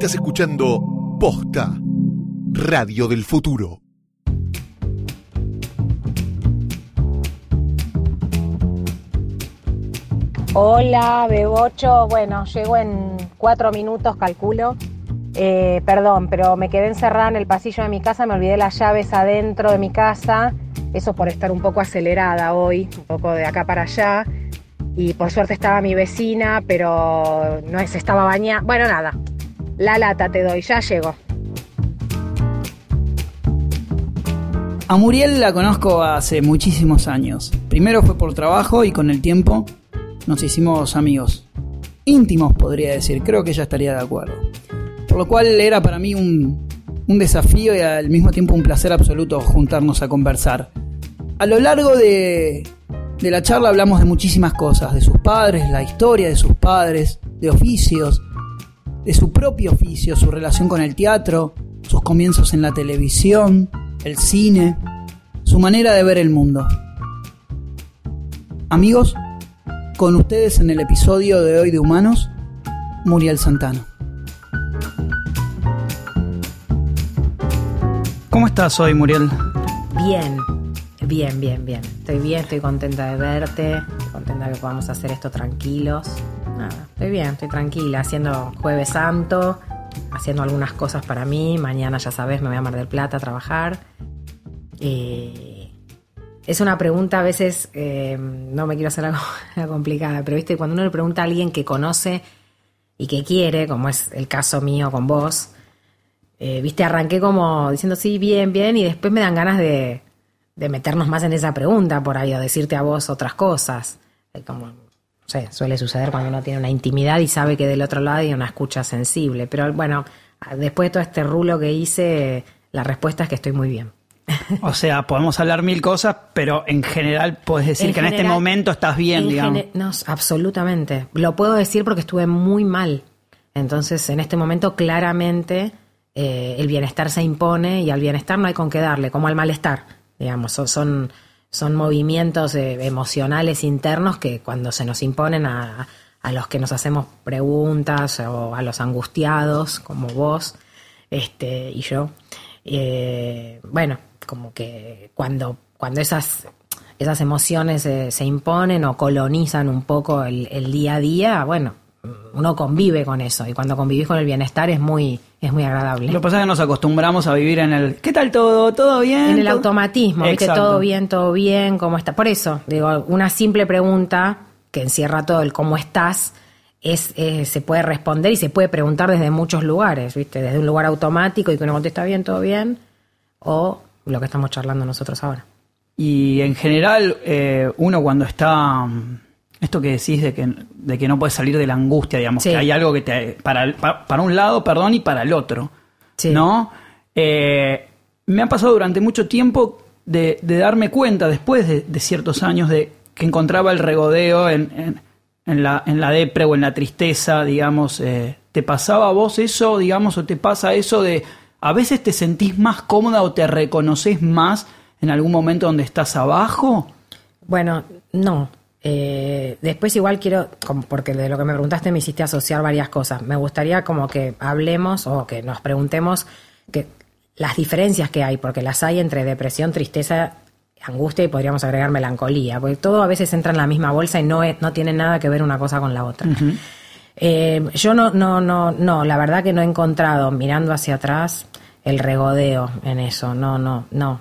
Estás escuchando Posta, Radio del Futuro. Hola, Bebocho. Bueno, llego en cuatro minutos, calculo. Eh, perdón, pero me quedé encerrada en el pasillo de mi casa, me olvidé las llaves adentro de mi casa. Eso por estar un poco acelerada hoy, un poco de acá para allá. Y por suerte estaba mi vecina, pero no se estaba bañando. Bueno, nada. La lata te doy, ya llego. A Muriel la conozco hace muchísimos años. Primero fue por trabajo y con el tiempo nos hicimos amigos. Íntimos, podría decir. Creo que ella estaría de acuerdo. Por lo cual era para mí un, un desafío y al mismo tiempo un placer absoluto juntarnos a conversar. A lo largo de, de la charla hablamos de muchísimas cosas, de sus padres, la historia de sus padres, de oficios, de su propio oficio, su relación con el teatro, sus comienzos en la televisión, el cine, su manera de ver el mundo. Amigos, con ustedes en el episodio de hoy de Humanos, Muriel Santana. ¿Cómo estás hoy, Muriel? Bien, bien, bien, bien. Estoy bien, estoy contenta de verte, estoy contenta de que podamos hacer esto tranquilos. Nada, estoy bien, estoy tranquila, haciendo Jueves Santo, haciendo algunas cosas para mí. Mañana, ya sabes, me voy a Mar del Plata a trabajar. Eh, es una pregunta a veces, eh, no me quiero hacer algo complicada, pero viste, cuando uno le pregunta a alguien que conoce y que quiere, como es el caso mío con vos, eh, viste, arranqué como diciendo sí, bien, bien, y después me dan ganas de, meternos más en esa pregunta por ahí, o decirte a vos otras cosas. Como, sé, suele suceder cuando uno tiene una intimidad y sabe que del otro lado hay una escucha sensible. Pero bueno, después de todo este rulo que hice, la respuesta es que estoy muy bien. O sea, podemos hablar mil cosas, pero en general puedes decir En que en este momento estás bien, En digamos. No, absolutamente. Lo puedo decir porque estuve muy mal. Entonces, en este momento, claramente, eh, el bienestar se impone y al bienestar no hay con qué darle, como al malestar. Digamos, son, son, son movimientos eh, emocionales internos que cuando se nos imponen a, a los que nos hacemos preguntas o a los angustiados, como vos este, y yo, eh, bueno, como que cuando, cuando esas, esas emociones eh, se imponen o colonizan un poco el, el día a día, bueno, uno convive con eso y cuando convivís con el bienestar es muy, es muy agradable. Lo que pasa es que nos acostumbramos a vivir en el ¿qué tal todo? ¿Todo bien? En el ¿Todo-?" automatismo, ¿viste? Todo bien, todo bien, ¿cómo está? Por eso, digo, una simple pregunta que encierra todo el cómo estás, es, eh, se puede responder y se puede preguntar desde muchos lugares, ¿viste? Desde un lugar automático y que uno contesta bien, todo bien, o lo que estamos charlando nosotros ahora. Y en general, eh, uno cuando está. Esto que decís de que, de que no puedes salir de la angustia, digamos, Sí. que hay algo que te. Para, para un lado, perdón, y para el otro. Sí. ¿No? Eh, me ha pasado durante mucho tiempo de, de darme cuenta, después de, de ciertos años, de que encontraba el regodeo en, en- en la, en la depre o en la tristeza, digamos. eh, ¿Te pasaba a vos eso, digamos, o te pasa eso de. A veces te sentís más cómoda o te reconoces más en algún momento donde estás abajo? Bueno, no. Eh, después igual quiero, como porque de lo que me preguntaste me hiciste asociar varias cosas. Me gustaría como que hablemos o que nos preguntemos que las diferencias que hay, porque las hay entre depresión, tristeza, angustia y podríamos agregar melancolía, porque todo a veces entra en la misma bolsa y no, es- no tiene nada que ver una cosa con la otra. Eh, yo no, no, no, no, la verdad que no he encontrado, mirando hacia atrás, el regodeo en eso, no, no, no.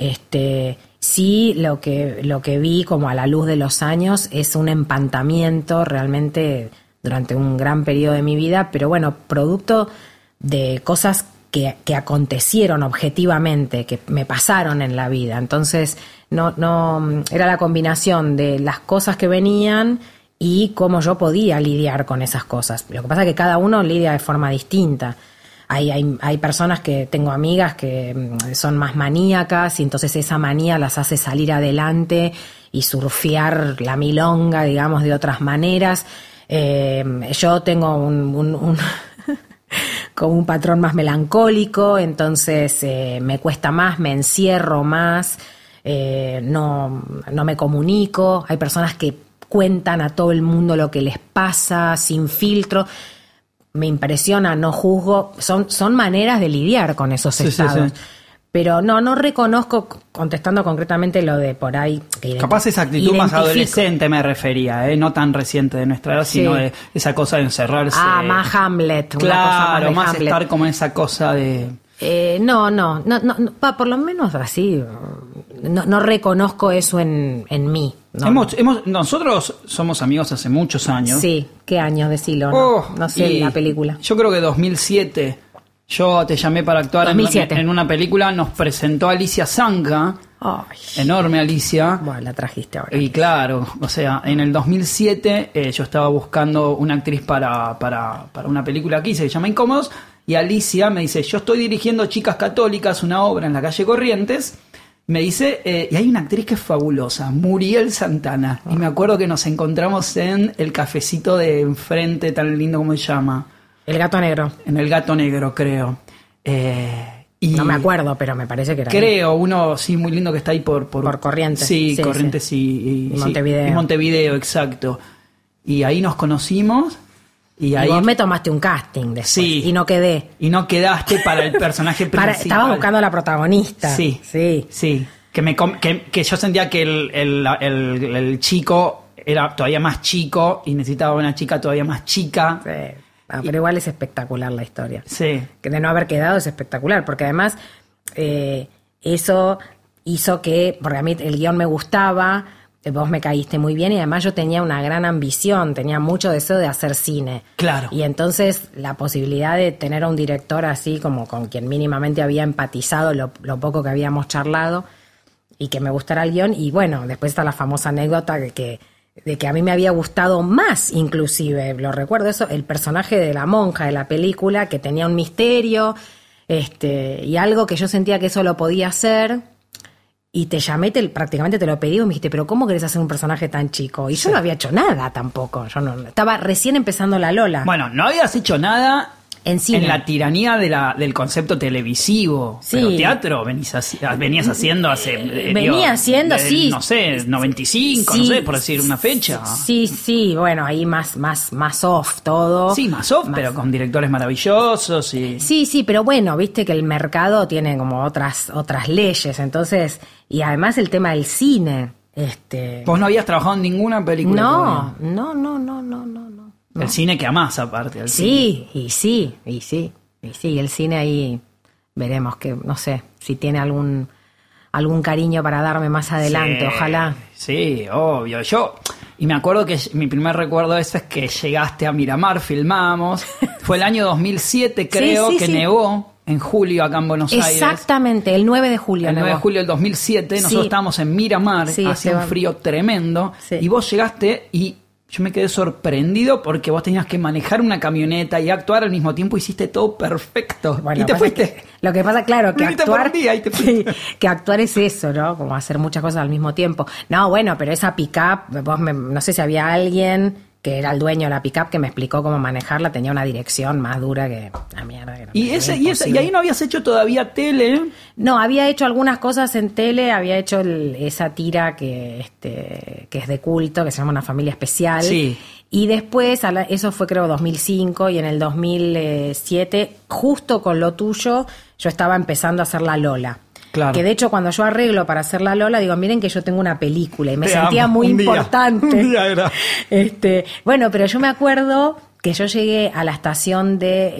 Este, sí, lo que, lo que vi como a la luz de los años es un empantamiento realmente durante un gran periodo de mi vida, pero bueno, producto de cosas que, que acontecieron objetivamente, que me pasaron en la vida. Entonces, no, no, era la combinación de las cosas que venían y cómo yo podía lidiar con esas cosas. Lo que pasa es que cada uno lidia de forma distinta. Hay, hay, hay personas que tengo amigas que mm, son más maníacas y entonces esa manía las hace salir adelante y surfear la milonga, digamos, de otras maneras. Eh, yo tengo un, un- un- como un patrón más melancólico, entonces eh, me cuesta más, me encierro más, eh, no, no me comunico. Hay personas que cuentan a todo el mundo lo que les pasa sin filtro. Me impresiona, no juzgo, son, son maneras de lidiar con esos Sí, estados. sí. Pero no, no reconozco, contestando concretamente lo de por ahí. que Capaz esa actitud más adolescente me refería, ¿eh? no tan reciente de nuestra edad, sino de esa cosa de encerrarse. Ah, más Hamlet. una cosa Claro, de más Hamlet. estar como esa cosa de... Eh, no, no, no, no, no, pa, por lo menos así. No, no reconozco eso en, en mí. no, hemos, hemos- nosotros somos amigos hace muchos años. Sí, ¿qué año? Decilo, no, Oh, no sé la película. Yo creo que 2007. Yo te llamé para actuar en- 2007. En, una película. Nos presentó Alicia Zanca. Ay, Enorme Alicia. bueno, la trajiste ahora. Y claro, o sea, en el 2007 eh, yo estaba buscando una actriz para, para, para una película aquí, se llama Incómodos, y Alicia me dice, yo estoy dirigiendo Chicas Católicas, una obra en la calle Corrientes, me dice, eh, y hay una actriz que es fabulosa, Muriel Santana, y me acuerdo que nos encontramos en el cafecito de enfrente, tan lindo como se llama, El gato negro. en el Gato Negro, creo. Eh, y No me acuerdo, pero me parece que era. ahí. Creo, uno sí muy lindo que está ahí por... Por, Por Corrientes. Sí, Sí, Corrientes sí. y, Y sí, Montevideo. y Montevideo, exacto. Y ahí nos conocimos y Y ahí... vos me tomaste un casting después. Sí. Y no quedé. Y no quedaste para el personaje Para, principal. estaba buscando a la protagonista. Sí, Sí. sí. Que, me, que, que yo sentía que el, el, el- el chico era todavía más chico y necesitaba una chica todavía más chica. Sí. Ah, pero igual es espectacular la historia. Sí. que de no haber quedado es espectacular, porque además eh, eso hizo que, porque a mí el guion me gustaba, vos me caíste muy bien y además yo tenía una gran ambición, tenía mucho deseo de hacer cine. Claro. Y entonces la posibilidad de tener a un director así como con quien mínimamente había empatizado lo, lo poco que habíamos charlado y que me gustara el guion. Y bueno, después está la famosa anécdota de que, de que a mí me había gustado más, inclusive, lo recuerdo eso, el personaje de la monja de la película, que tenía un misterio, este, y algo que yo sentía que eso lo podía hacer. Y te llamé, te- prácticamente te lo pedí, y me dijiste, pero ¿cómo querés hacer un personaje tan chico? Y yo no había hecho nada tampoco. Yo no, estaba recién empezando la Lola. Bueno, no habías hecho nada En cine. en la tiranía de la, del concepto televisivo. Sí. Pero teatro venís venías haciendo hace. eh, Venía haciendo, sí. No sé, 95, no Sí, sé, por decir una fecha. Sí, sí, bueno, ahí más, más, más off todo. Sí, más off, pero con directores maravillosos y. Sí, sí, pero bueno, viste que el mercado tiene como otras, otras leyes, entonces, y además el tema del cine, este. Vos no habías trabajado en ninguna película. No, no, no, no, no, no, no. El cine que amás, aparte. el cine. Sí, y sí, y sí, y sí, el cine ahí veremos que, no sé, si tiene algún, algún cariño para darme más adelante, Sí, ojalá. Sí, obvio. Yo, y me acuerdo que mi primer recuerdo de eso es que llegaste a Miramar, filmamos. Fue el año 2007, creo, sí, que sí. nevó en julio acá en Buenos Aires. Exactamente, el 9 de julio. El 9 de julio del 2007, nosotros Sí. estábamos en Miramar, Sí, hacía un frío tremendo, Sí. y vos llegaste y yo me quedé sorprendido porque vos tenías que manejar una camioneta y actuar al mismo tiempo, hiciste todo perfecto. Bueno, y te fuiste. que- lo que pasa, claro, que actuar, día te Sí, que actuar es eso, ¿no? Como hacer muchas cosas al mismo tiempo. No, bueno, pero esa pick-up, vos me- no sé si había alguien que era el dueño de la pick-up que me explicó cómo manejarla, tenía una dirección más dura que la mierda. que Y, ese, y, ese- y ahí no habías hecho todavía tele. No, había hecho algunas cosas en tele, había hecho el- esa tira que, este, que es de culto, que se llama Una familia especial. Sí. Y después, eso fue creo 2005 y en el 2007, justo con lo tuyo, yo estaba empezando a hacer la Lola. Claro. Que de hecho cuando yo arreglo para hacer la Lola, digo, miren que yo tengo una película y me Te sentía amo. muy Un día. importante. Un día era. Este, bueno, pero yo me acuerdo que yo llegué a la estación de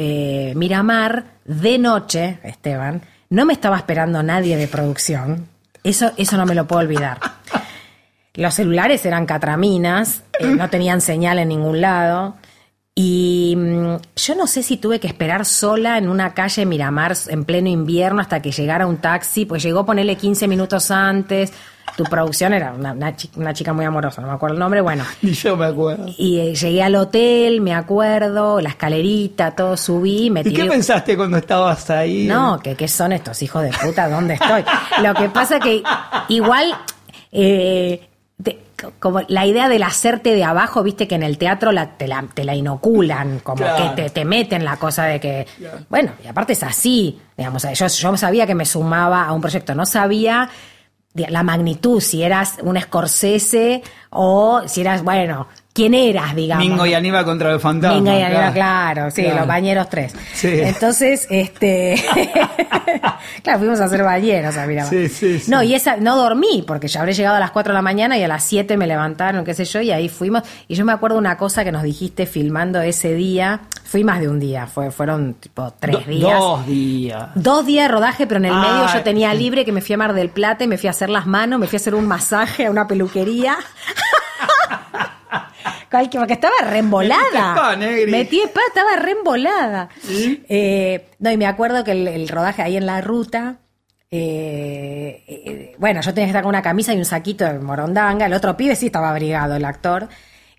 eh, Miramar de noche, Esteban, no me estaba esperando nadie de producción. Eso, eso no me lo puedo olvidar. Los celulares eran catraminas, eh, no tenían señal en ningún lado. Y mm, yo no sé si tuve que esperar sola en una calle Miramar en pleno invierno hasta que llegara un taxi, pues llegó ponerle 15 minutos antes. Tu producción era una, una chi- una chica muy amorosa, no me acuerdo el nombre, bueno. Ni yo me acuerdo. Y eh, llegué al hotel, me acuerdo, la escalerita, todo subí, me ¿Y qué pensaste cuando estabas ahí? No, que qué son estos hijos de puta, ¿dónde estoy? Lo que pasa que igual eh, como la idea del hacerte de abajo, viste que en el teatro la, te, la, te la inoculan, como Claro. que te, te meten la cosa de que, bueno, y aparte es así, digamos, yo, yo sabía que me sumaba a un proyecto, no sabía la magnitud, si eras un Scorsese o si eras, bueno, quién eras, digamos. Mingo y Aníbal contra el fantasma. Mingo y Aníbal, claro, sí, Claro. los bañeros tres. Sí. Entonces, este. claro, fuimos a hacer bañeros a Miramar. Sí, sí, sí. No, y esa, no dormí, porque ya habré llegado a las 4 de la mañana y a las 7 me levantaron, qué sé yo, y ahí fuimos. Y yo me acuerdo una cosa que nos dijiste filmando ese día. Fui más de un día, fue, fueron tipo tres Do- días. Dos días. Dos días de rodaje, pero en el Ah, medio yo tenía sí. libre que me fui a Mar del Plata y me fui a hacer las manos, me fui a hacer un masaje a una peluquería. Porque estaba reembolada. Metí spa, estaba reembolada. Eh, no, y me acuerdo que el, el rodaje ahí en la ruta. eh, eh, bueno, yo tenía que estar con una camisa y un saquito de morondanga. El otro pibe sí estaba abrigado, el actor.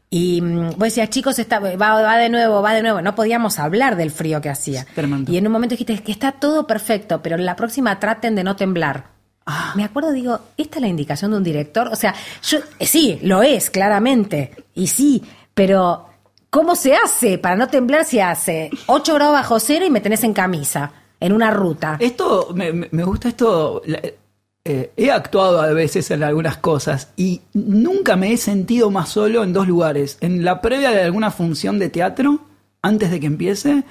Y mm, vos decías, chicos, está, va, va de nuevo, va de nuevo. No podíamos hablar del frío que hacía. Tremendo. Y en un momento dijiste "Es que está todo perfecto, pero en la próxima traten de no temblar. Me acuerdo, digo, ¿esta es la indicación de un director? O sea, yo, eh, sí, lo es, claramente. Y sí, pero ¿cómo se hace? Para no temblar se hace 8 grados bajo cero y me tenés en camisa, en una ruta. Esto, me, gusta esto. eh, he actuado a veces en algunas cosas y nunca me he sentido más solo en dos lugares. En la previa de alguna función de teatro, antes de que empiece,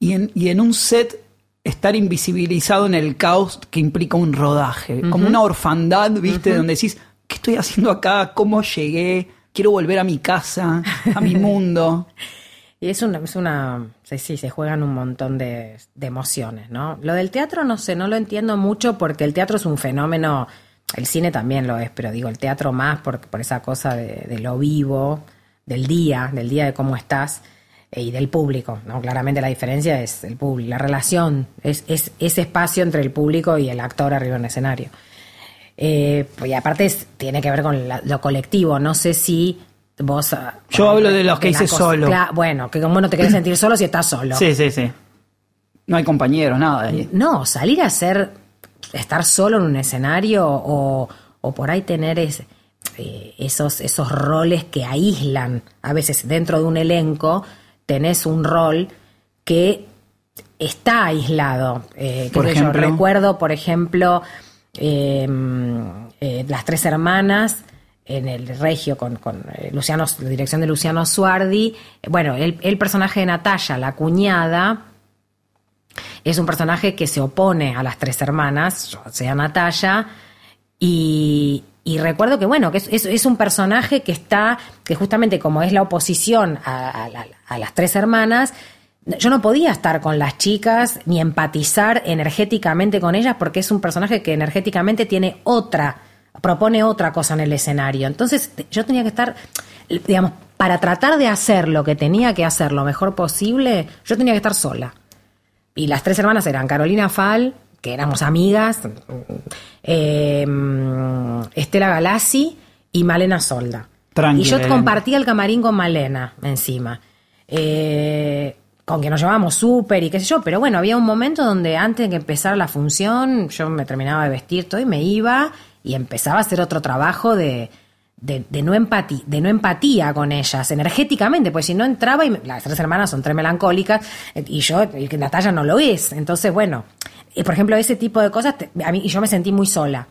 y en, y en un set estar invisibilizado en el caos que implica un rodaje. Como una orfandad, ¿viste? Donde decís, ¿qué estoy haciendo acá? ¿Cómo llegué? Quiero volver a mi casa, a mi mundo. Y es una, es una, sí, sí, se juegan un montón de, de emociones, ¿no? Lo del teatro no sé, no lo entiendo mucho porque el teatro es un fenómeno, el cine también lo es, pero digo, el teatro más por, por esa cosa de, de lo vivo, del día, del día de cómo estás y del público, ¿no? Claramente la diferencia es el público, la relación, es, es ese espacio entre el público y el actor arriba en el escenario. Eh, y aparte es- tiene que ver con la- lo colectivo. No sé si vos. ah, Yo hablo de los que hice solo. Bueno, que como no te querés sentir solo si estás solo. Sí, sí, sí. No hay compañeros, nada. ahí. No, salir a hacer. estar solo en un escenario o, o por ahí tener eh, esos, esos roles que aíslan. A veces dentro de un elenco tenés un rol que está aislado. Eh, Por sé yo, ejemplo. recuerdo, por ejemplo, eh, eh, Las Tres Hermanas en el Regio con, con eh, Luciano, la dirección de Luciano Suardi. Bueno, el, el personaje de Natalia, la cuñada, es un personaje que se opone a las tres hermanas, o sea, Natalia, y, y recuerdo que, bueno, que es, es- un personaje que está, que justamente como es la oposición a, a la- a las tres hermanas, yo no podía estar con las chicas ni empatizar energéticamente con ellas porque es un personaje que energéticamente tiene otra, propone otra cosa en el escenario. Entonces yo tenía que estar, digamos, para tratar de hacer lo que tenía que hacer lo mejor posible, yo tenía que estar sola. Y las tres hermanas eran Carolina Fal, que éramos amigas, eh, Estela Galassi y Malena Solda. Tranqui, y yo compartía el camarín con Malena encima. Eh, con que nos llevábamos súper y qué sé yo, pero bueno, había un momento donde antes de que empezara la función, yo me terminaba de vestir todo y me iba y empezaba a hacer otro trabajo de, de, de no, empatía, de no empatía con ellas, energéticamente, pues si no entraba, y las tres hermanas son tres melancólicas, eh, y yo, y Natalia no lo es. Entonces, bueno, eh, por ejemplo, ese tipo de cosas, a mí, y yo me sentí muy sola.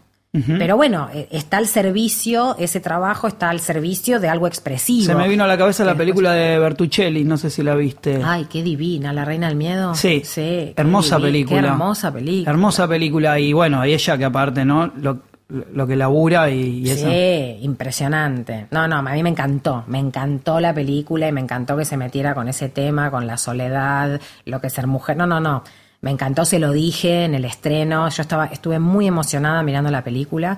Pero bueno, eh, está al servicio, ese trabajo está al servicio de algo expresivo. Se me vino a la cabeza la película de Bertuccelli, no sé si la viste. Ay, qué divina, La Reina del Miedo. Sí, qué hermosa película. Qué hermosa película. Hermosa película y bueno, y ella que aparte, ¿no? Lo, lo que labura y, y eso. Sí, impresionante. No, no, a mí me encantó, me encantó la película y me encantó que se metiera con ese tema, con la soledad, lo que es ser mujer. No, no, no. Me encantó, se lo dije en el estreno. Yo estaba, estuve muy emocionada mirando la película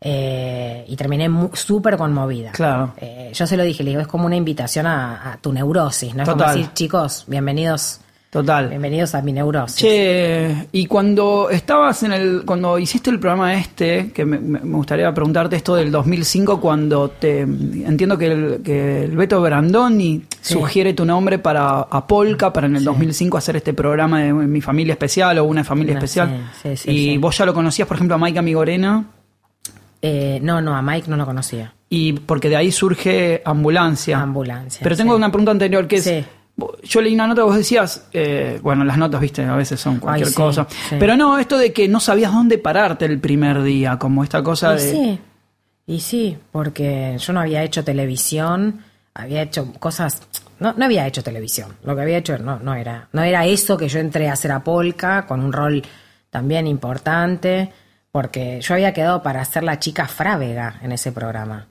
eh, y terminé súper conmovida. Claro. Eh, yo se lo dije, le digo, es como una invitación a, a tu neurosis, ¿no? Es como decir, chicos, bienvenidos, Total. bienvenidos a mi neurosis. Che, y cuando estabas en el, cuando hiciste el programa este, que me, me gustaría preguntarte esto del 2005, cuando te, entiendo que el, que el Beto Brandoni Sí. sugiere tu nombre para a Polka, para en el 2005 hacer este programa de Mi Familia Especial o Una Familia Especial. sí, sí, sí, y sí. vos ya lo conocías, por ejemplo, a Maika Migorena, Eh, no, no, a Mike no lo conocía. y porque de ahí surge Ambulancia. Ambulancia, Pero tengo sí. una pregunta anterior que es... Yo leí una nota, vos decías, eh, bueno, las notas, viste, a veces son cualquier sí, cosa. sí. Pero no, esto de que no sabías dónde pararte el primer día, como esta cosa Y de... sí, y sí, porque yo no había hecho televisión había hecho cosas, no, no había hecho televisión, lo que había hecho no, no, era, no era eso que yo entré a hacer a Polka, con un rol también importante, porque yo había quedado para ser la chica Frávega en ese programa.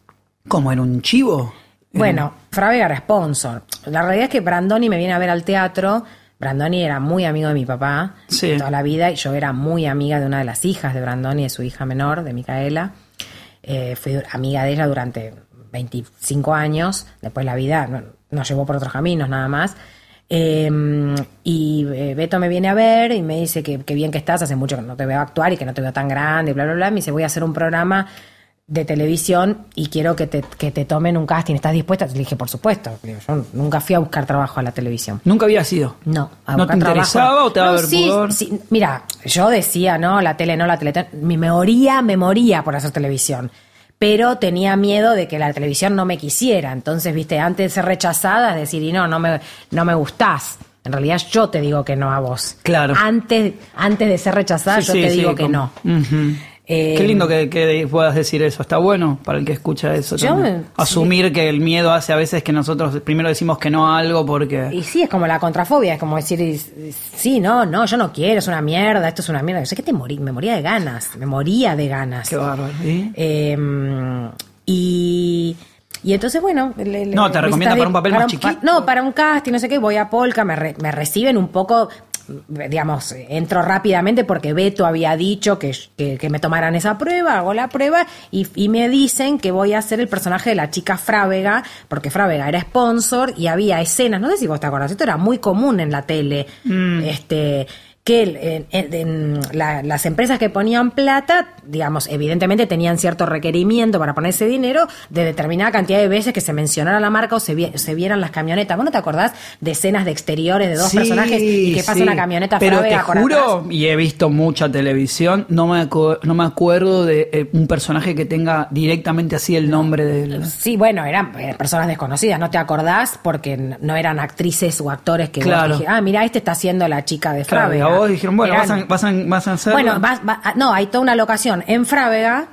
¿Cómo era un chivo? Bueno, Frávega era sponsor. La realidad es que Brandoni me viene a ver al teatro. Brandoni era muy amigo de mi papá Sí. toda la vida y yo era muy amiga de una de las hijas de Brandoni, de su hija menor, de Micaela. Eh, fui amiga de ella durante 25 años. Después la vida no- nos llevó por otros caminos nada más. Eh, y eh, Beto me viene a ver y me dice que, que bien que estás, hace mucho que no te veo actuar y que no te veo tan grande, bla, bla, bla. Me dice, voy a hacer un programa de televisión y quiero que te, que te tomen un casting. ¿Estás dispuesta? Le dije, por supuesto. Digo, Yo nunca fui a buscar trabajo a la televisión. Nunca había sido. No, a ¿No te trabajo. interesaba o te daba No, sí, sí. Mira, yo decía, no, la tele no, la tele. Me moría, me moría por hacer televisión. Pero tenía miedo de que la televisión no me quisiera. Entonces, viste, antes de ser rechazada, es decir, y no, no me, no me gustás. En realidad yo te digo que no a vos. Claro. Antes, antes de ser rechazada, Sí, yo te digo que como- no. Eh, Qué lindo que, que puedas decir eso. Está bueno para el que escucha eso. Yo también. me- Asumir que el miedo hace a veces que nosotros primero decimos que no a algo porque... Y sí, es como la contrafobia, es como decir, sí, no, no, yo no quiero, es una mierda, esto es una mierda. Yo sé que te morí, me moría de ganas, me moría de ganas. Qué bárbaro. ¿Y? Eh, y, y entonces, bueno. le- No, te recomienda para un papel más pa- chiquito. no, para un casting, no sé qué, voy a Polka, me, re- me reciben un poco. Digamos, entro rápidamente porque Beto había dicho que, que, que me tomaran esa prueba, hago la prueba y, y me dicen que voy a hacer el personaje de la chica Frávega, porque Frávega era sponsor y había escenas, no sé si vos te acordás, esto era muy común en la tele, Mm. este que el- en- en- en la- las empresas que ponían plata, digamos, evidentemente tenían cierto requerimiento para poner ese dinero de determinada cantidad de veces que se mencionara la marca o se, vi- se vieran las camionetas. ¿Vos no te acordás de escenas de exteriores de dos Sí, personajes y que pasa sí. una camioneta Pero te por juro, atrás? y he visto mucha televisión, no me, no me acuerdo de eh, un personaje que tenga directamente así el nombre del... Sí, bueno, eran eh, personas desconocidas, ¿no te acordás? Porque no eran actrices o actores que vos Claro. dijiste, ah, mira, este está haciendo la chica de Claro, a vos dijeron, bueno, vas a, vas, a, vas a hacer... Bueno, vas- va- ah, no, hay toda una locación en Frávega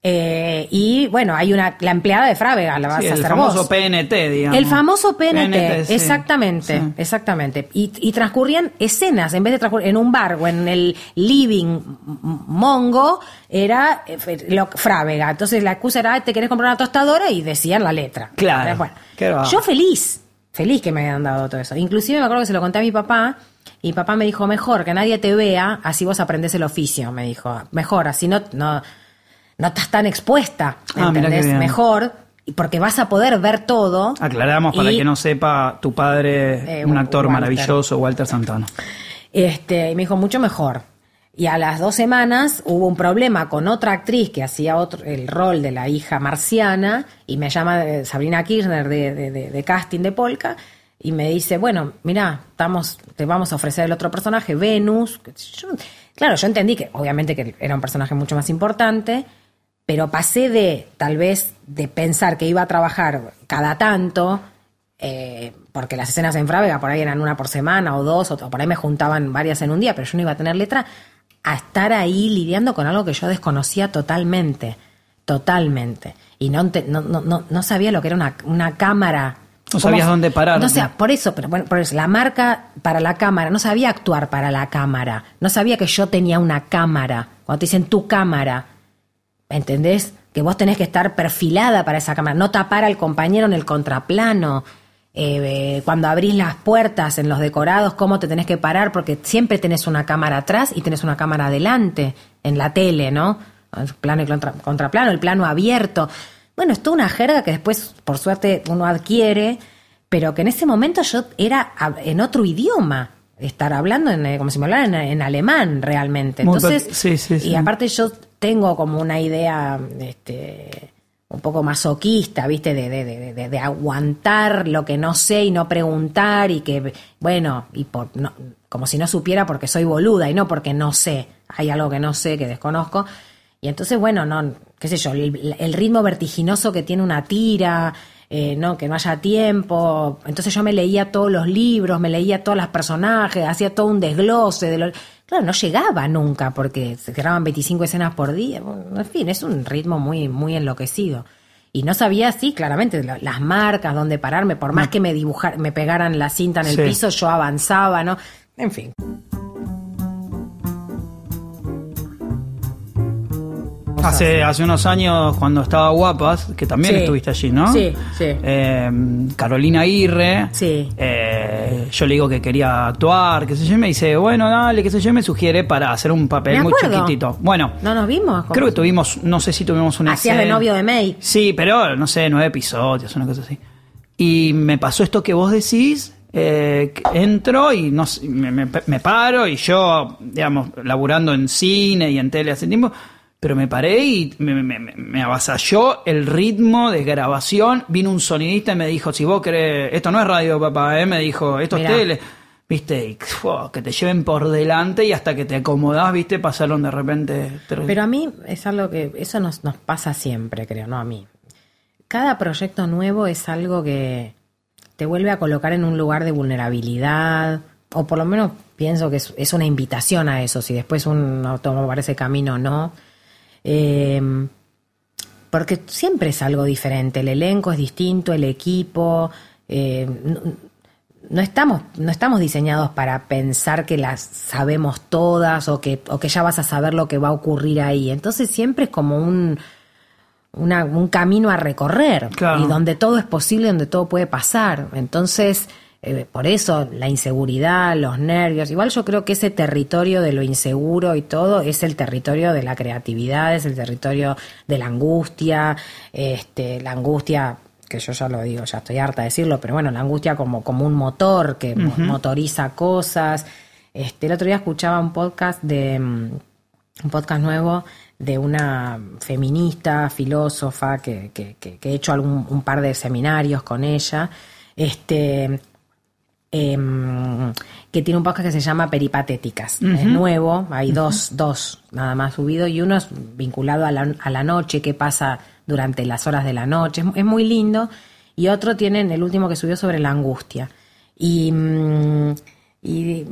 eh, y bueno, hay una la empleada de Frávega, la vas Sí, a el hacer famoso vos. PNT, digamos. El famoso PNT, exactamente, Sí. exactamente. Y, y transcurrían escenas, en vez de transcurrir en un bar o en el living mongo, era eh, lo, Frávega. Entonces la excusa era, "Ay, te querés comprar una tostadora y decían la letra. Claro. Bueno, yo feliz, feliz que me hayan dado todo eso. Inclusive me acuerdo que se lo conté a mi papá y papá me dijo, mejor que nadie te vea, así vos aprendés el oficio, me dijo. Mejor, así no, no, no estás tan expuesta, Ah, ¿entendés? bien. Mejor, porque vas a poder ver todo. Aclaramos para Y- que no sepa, tu padre, Eh, un actor Walter. maravilloso, Walter Santana. Este, y me dijo, mucho mejor. Y a las dos semanas hubo un problema con otra actriz que hacía otro, el rol de la hija marciana y me llama eh, Sabrina Kirchner de, de- de- de casting de Polka y me dice, bueno, mira, estamos, te vamos a ofrecer el otro personaje, Venus. Yo- claro, yo entendí que obviamente que era un personaje mucho más importante, pero pasé de tal vez de pensar que iba a trabajar cada tanto, eh, porque las escenas en Frávega por ahí eran una por semana o dos, o, por ahí me juntaban varias en un día, pero yo no iba a tener letra, a estar ahí lidiando con algo que yo desconocía totalmente, totalmente. Y no, no, no, no sabía lo que era una, una cámara. No sabías ¿Cómo- dónde parar, No sé, ¿no? por eso, pero bueno, por eso, la marca para la cámara, no sabía actuar para la cámara, no sabía que yo tenía una cámara. Cuando te dicen tu cámara, ¿entendés? Que vos tenés que estar perfilada para esa cámara, no tapar al compañero en el contraplano. Eh, eh, cuando abrís las puertas en los decorados, cómo te tenés que parar, porque siempre tenés una cámara atrás y tenés una cámara adelante, en la tele, ¿no? El plano y contra- contraplano, el plano abierto. Bueno, es toda una jerga que después, por suerte, uno adquiere, pero que en ese momento yo era en otro idioma, estar hablando en, eh, como si me hablaran en, en alemán realmente. Entonces, per- sí, sí, sí. y aparte yo tengo como una idea este, un poco masoquista, ¿viste? De, de, de, de- de aguantar lo que no sé y no preguntar y que, bueno, y por, no, como si no supiera porque soy boluda y no porque no sé. Hay algo que no sé, que desconozco. Y entonces, bueno, no, qué sé yo, el, el ritmo vertiginoso que tiene una tira, eh, no, que no haya tiempo. Entonces yo me leía todos los libros, me leía todos los personajes, hacía todo un desglose de lo... Claro, no llegaba nunca porque se graban 25 escenas por día. Bueno, en fin, es un ritmo muy, muy enloquecido. y no sabía, sí, claramente, la- las marcas, dónde pararme, por más que me dibujar, me pegaran la cinta en el Sí. piso, yo avanzaba, ¿no? En fin. Hace, hace unos años, cuando estaba Guapas, que también Sí. estuviste allí, ¿no? Sí, sí. Eh, Carolina Aguirre. Sí. eh, yo le digo que quería actuar, qué sé yo, y me dice, bueno, dale, qué sé yo, me sugiere para hacer un papel muy chiquitito. Bueno, ¿No nos vimos? creo que tuvimos, no sé si tuvimos una Hacías de novio de May. Sí, pero no sé, nueve episodios, una cosa así. Y me pasó esto que vos decís. eh, entro y no me- me paro y yo, digamos, laburando en cine y en tele hace tiempo, pero me paré y me, me- me- me avasalló el ritmo de grabación. Vino un sonidista y me dijo, si vos querés, esto no es radio, papá, ¿eh? me dijo, esto Mirá. es tele. Viste, y, que te lleven por delante y hasta que te acomodás, viste, pasaron de repente. Pero a mí es algo que eso nos, nos pasa siempre, creo, no a mí. Cada proyecto nuevo es algo que te vuelve a colocar en un lugar de vulnerabilidad, o por lo menos pienso que es, es una invitación a eso, si después uno toma ese camino o no. Eh, porque siempre es algo diferente, el elenco es distinto, el equipo, eh, no, no estamos, no estamos diseñados para pensar que las sabemos todas o que, o que ya vas a saber lo que va a ocurrir ahí. Entonces siempre es como un, una- un camino a recorrer Claro. y donde todo es posible, donde todo puede pasar. Entonces, eh, por eso la inseguridad, los nervios, igual yo creo que ese territorio de lo inseguro y todo es el territorio de la creatividad, es el territorio de la angustia, este, la angustia que yo ya lo digo, ya estoy harta de decirlo, pero bueno, la angustia como, como un motor que mo- motoriza cosas. Este, el otro día escuchaba un podcast de mm, un podcast nuevo de una feminista, filósofa, que, que, que- que he hecho algún, un par de seminarios con ella, este, em, que tiene un podcast que se llama Peripatéticas. Es nuevo, hay dos, dos nada más subido, y uno es vinculado a la, a la noche, qué pasa durante las horas de la noche, es, es muy lindo, y otro tienen el último que subió sobre la angustia. Y, mm, y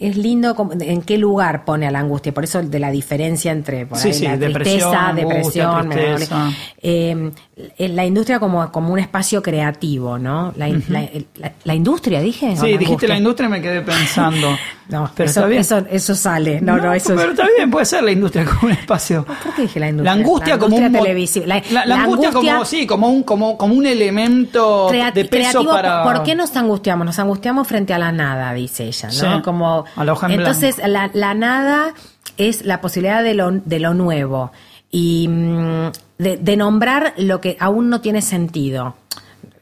es lindo como- en qué lugar pone a la angustia, por eso de la diferencia entre por Sí, ahí, sí, la depresión, angustia, depresión, tristeza. melancolía. Eh, la industria como, como un espacio creativo, ¿no? La, in- la- la- la industria, dije. ¿O Sí, dijiste la industria y me quedé pensando. No, pero eso, está bien. eso, eso sale. No, no, eso pero es. está bien, puede ser la industria como un espacio. ¿Por qué dije la industria? La angustia La como un televisiva. La- angustia, como sí, como un como como un elemento Creat- de peso creativo, para ¿por qué nos angustiamos? Nos angustiamos frente a la nada, dice ella, ¿no? Sí, como en entonces la, la nada es la posibilidad de lo, de lo nuevo y mm, de, de nombrar lo que aún no tiene sentido.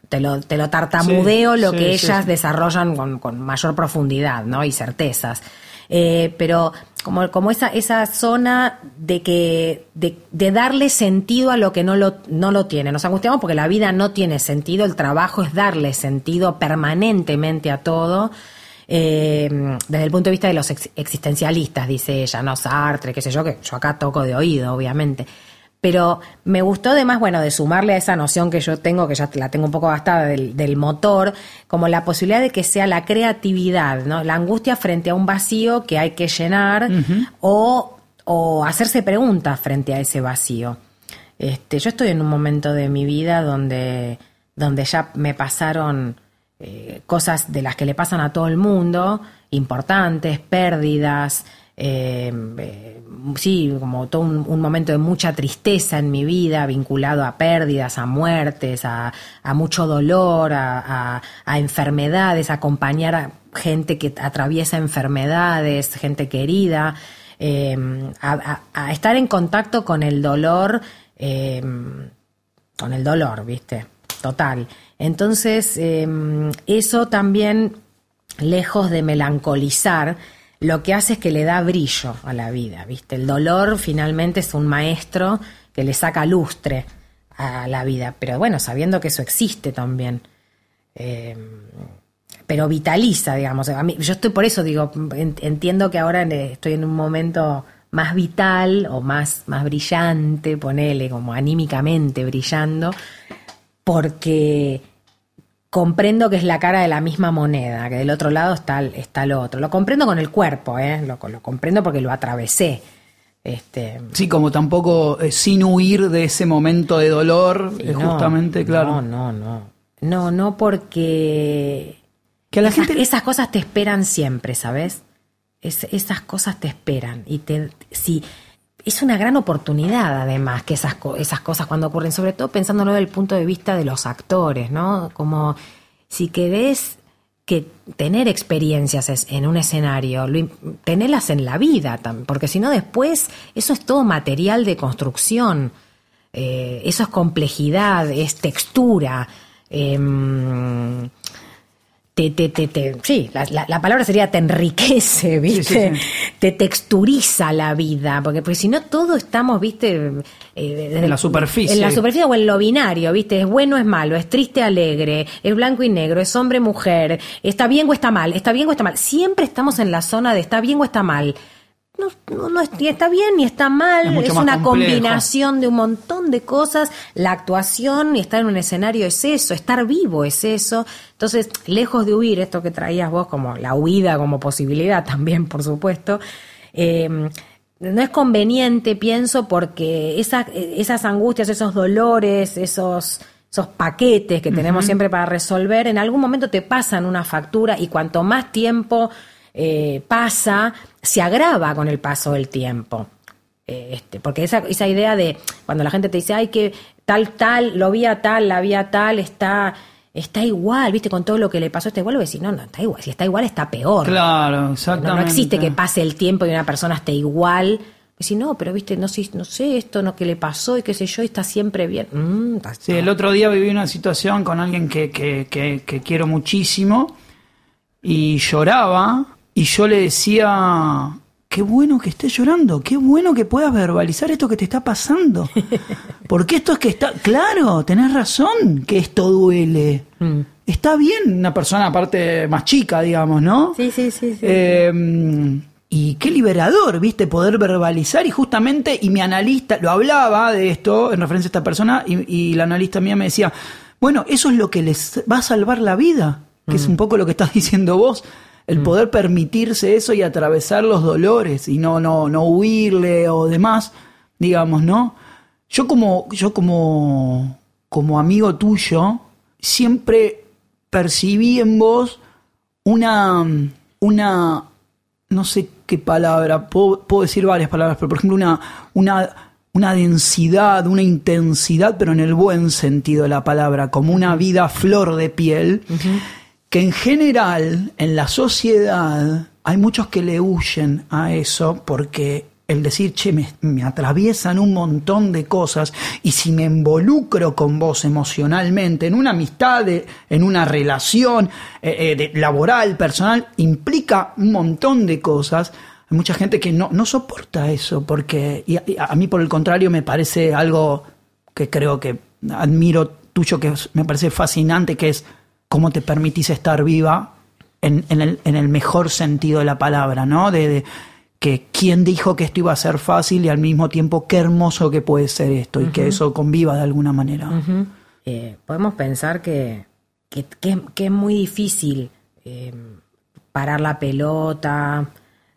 Te lo, te lo tartamudeo Sí, lo sí, que ellas desarrollan con, con mayor profundidad, ¿no? Y certezas. Eh, pero como, como esa, esa zona de que, de, de darle sentido a lo que no lo, no lo tiene. Nos angustiamos porque la vida no tiene sentido, el trabajo es darle sentido permanentemente a todo. Eh, desde el punto de vista de los ex- existencialistas, dice ella, no Sartre, qué sé yo, que yo acá toco de oído, obviamente. Pero me gustó además, bueno, de sumarle a esa noción que yo tengo, que ya la tengo un poco gastada del, del motor, como la posibilidad de que sea la creatividad, ¿no? La angustia frente a un vacío que hay que llenar o, o hacerse preguntas frente a ese vacío. Este, yo estoy en un momento de mi vida donde, donde ya me pasaron eh, cosas de las que le pasan a todo el mundo, importantes, pérdidas, eh, eh, sí, como todo un, momento de mucha tristeza en mi vida, vinculado a pérdidas, a muertes, a, mucho dolor, a, a- a enfermedades, acompañar a gente que atraviesa enfermedades, gente querida, eh, a, estar en contacto con el dolor, con el dolor, ¿viste? Total. Entonces, eh, eso también, lejos de melancolizar, lo que hace es que le da brillo a la vida, ¿viste? El dolor finalmente es un maestro que le saca lustre a la vida, pero bueno, sabiendo que eso existe también. Eh, pero vitaliza, digamos. A mí, yo estoy por eso, digo, en- entiendo que ahora eh, estoy en un momento más vital o más, más brillante, ponele, como anímicamente brillando, porque comprendo que es la cara de la misma moneda, que del otro lado está, está lo otro. Lo comprendo con el cuerpo, ¿eh? lo, lo comprendo porque lo atravesé. Este, Sí, como tampoco eh, sin huir de ese momento de dolor, eh, no, justamente, claro. No, no, no. No, no, porque Que a la esas, gente- esas cosas te esperan siempre, ¿sabes? Es- esas cosas te esperan. Y te, si, es una gran oportunidad, además, que esas, esas cosas cuando ocurren, sobre todo pensándolo desde el punto de vista de los actores, ¿no? Como si querés que tener experiencias en un escenario, tenerlas en la vida, porque si no después eso es todo material de construcción, eh, eso es complejidad, es textura. em, te, te, te, te- sí, la, la- la palabra sería te enriquece, ¿viste? sí, sí. Te texturiza la vida, porque, porque si no todo estamos, ¿viste? Eh, En la superficie. En la superficie o en lo binario, ¿viste? Es bueno, es malo, es triste, alegre, es blanco y negro, es hombre, mujer, está bien o está mal, está bien o está mal. Siempre estamos en la zona de está bien o está mal. No, no, ni está bien ni está mal, Es una complejo. combinación de un montón de cosas. La actuación y estar en un escenario es eso, estar vivo es eso. Entonces, lejos de huir, esto que traías vos como la huida como posibilidad también, por supuesto, eh, no es conveniente, pienso, porque esas, esas angustias, esos dolores, esos, esos paquetes que tenemos siempre para resolver, en algún momento te pasan una factura y cuanto más tiempo eh, pasa, se agrava con el paso del tiempo. Eh, este, porque esa, esa idea de cuando la gente te dice, ay, que tal, tal, lo vi a tal, la vi a tal, está, está igual, viste, con todo lo que le pasó, está igual, o decís, no, no, está igual, si está igual está peor. Claro, No, exactamente. no existe que pase el tiempo y una persona esté igual. Si no, pero viste, no sé, no sé esto, no que le pasó y qué sé yo, y está siempre bien. Mm, está- Sí, el otro día viví una situación con alguien que, que, que, que quiero muchísimo y lloraba y yo le decía, qué bueno que estés llorando, qué bueno que puedas verbalizar esto que te está pasando. Porque esto es que está, claro, tenés razón que esto duele. Mm. Está bien una persona aparte más chica, digamos, ¿no? Sí, sí, sí, sí. Eh, y qué liberador, viste, poder verbalizar y justamente, y mi analista lo hablaba de esto en referencia a esta persona, y, y la analista mía me decía, bueno, eso es lo que les va a salvar la vida, que es un poco lo que estás diciendo vos, el poder permitirse eso y atravesar los dolores y no, no, no huirle o demás, digamos, ¿no? Yo como, yo como, como amigo tuyo, siempre percibí en vos una, una, no sé qué palabra, puedo, puedo decir varias palabras, pero por ejemplo una, una, una densidad, una intensidad, pero en el buen sentido de la palabra, como una vida flor de piel, que en general en la sociedad hay muchos que le huyen a eso porque el decir, che, me, atraviesan un montón de cosas y si me involucro con vos emocionalmente, en una amistad, en una relación eh, eh, de- laboral, personal, implica un montón de cosas. Hay mucha gente que no, no soporta eso porque a, y a mí por el contrario me parece algo que creo que admiro tuyo, que me parece fascinante, que es cómo te permitís estar viva en, en el, en el mejor sentido de la palabra, ¿no? De, de que quién dijo que esto iba a ser fácil y al mismo tiempo qué hermoso que puede ser esto y que eso conviva de alguna manera. Eh, podemos pensar que, que, que- que es muy difícil eh, parar la pelota,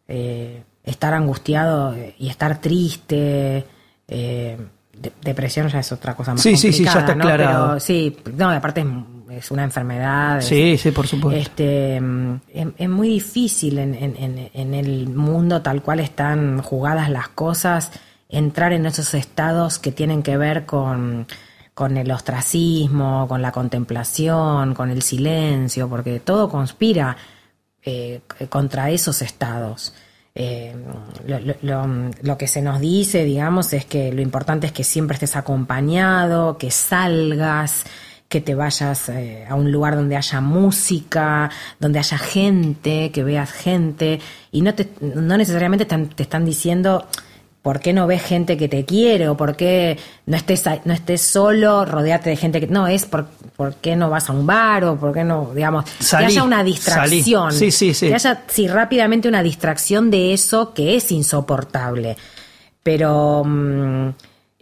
eh, estar angustiado y estar triste. de- depresión ya es otra cosa más Sí, sí, sí, ya complicada, está ¿no? Pero sí, no, aparte es, es una enfermedad. es- Sí, sí, por supuesto. este, mm, es, es muy difícil en, en- en- en el mundo tal cual están jugadas las cosas, entrar en esos estados que tienen que ver con, con el ostracismo, con la contemplación, con el silencio, porque todo conspira eh, contra esos estados. Eh, lo- lo- lo que se nos dice, digamos, es que lo importante es que siempre estés acompañado, que salgas, que te vayas eh, a un lugar donde haya música, donde haya gente, que veas gente, y no, te, no necesariamente están- te están diciendo por qué no ves gente que te quiere o por qué no estés, no estés solo, rodeate de gente que... No, es por, por qué no vas a un bar o por qué no, digamos, Salí, que haya una salí. distracción. Sí, sí, sí. Que haya, sí, rápidamente una distracción de eso que es insoportable. Pero mm,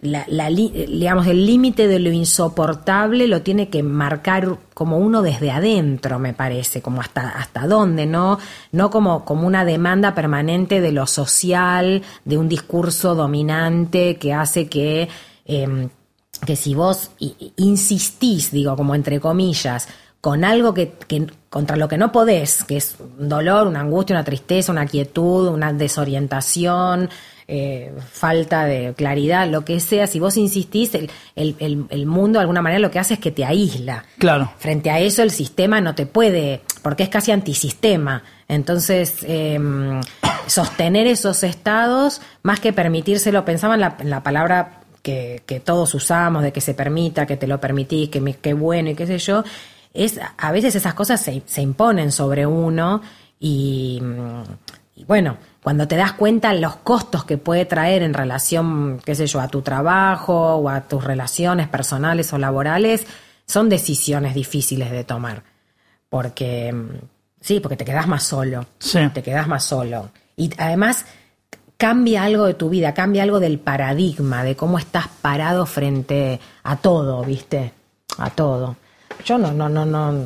la, la digamos, el límite de lo insoportable lo tiene que marcar como uno desde adentro, me parece, como hasta, hasta dónde, ¿no? No como, como una demanda permanente de lo social, de un discurso dominante que hace que, eh, que si vos insistís, digo, como entre comillas, con algo que, que- contra lo que no podés, que es un dolor, una angustia, una tristeza, una quietud, una desorientación, eh, falta de claridad, lo que sea, si vos insistís, el, el- el- el mundo de alguna manera lo que hace es que te aísla. Claro. Frente a eso el sistema no te puede, porque es casi antisistema. Entonces, eh, sostener esos estados, más que permitírselo, pensaba en la, en la palabra que, que todos usamos, de que se permita, que te lo permitís, que me- bueno y qué sé yo, es a veces esas cosas se, se imponen sobre uno y, y bueno, cuando te das cuenta los costos que puede traer en relación, qué sé yo, a tu trabajo o a tus relaciones personales o laborales, son decisiones difíciles de tomar. Porque, mm, sí, porque te quedas más solo. Sí. Te quedas más solo. Y además cambia algo de tu vida, cambia algo del paradigma, de cómo estás parado frente a todo, ¿viste? A todo. Yo no, no, no, no,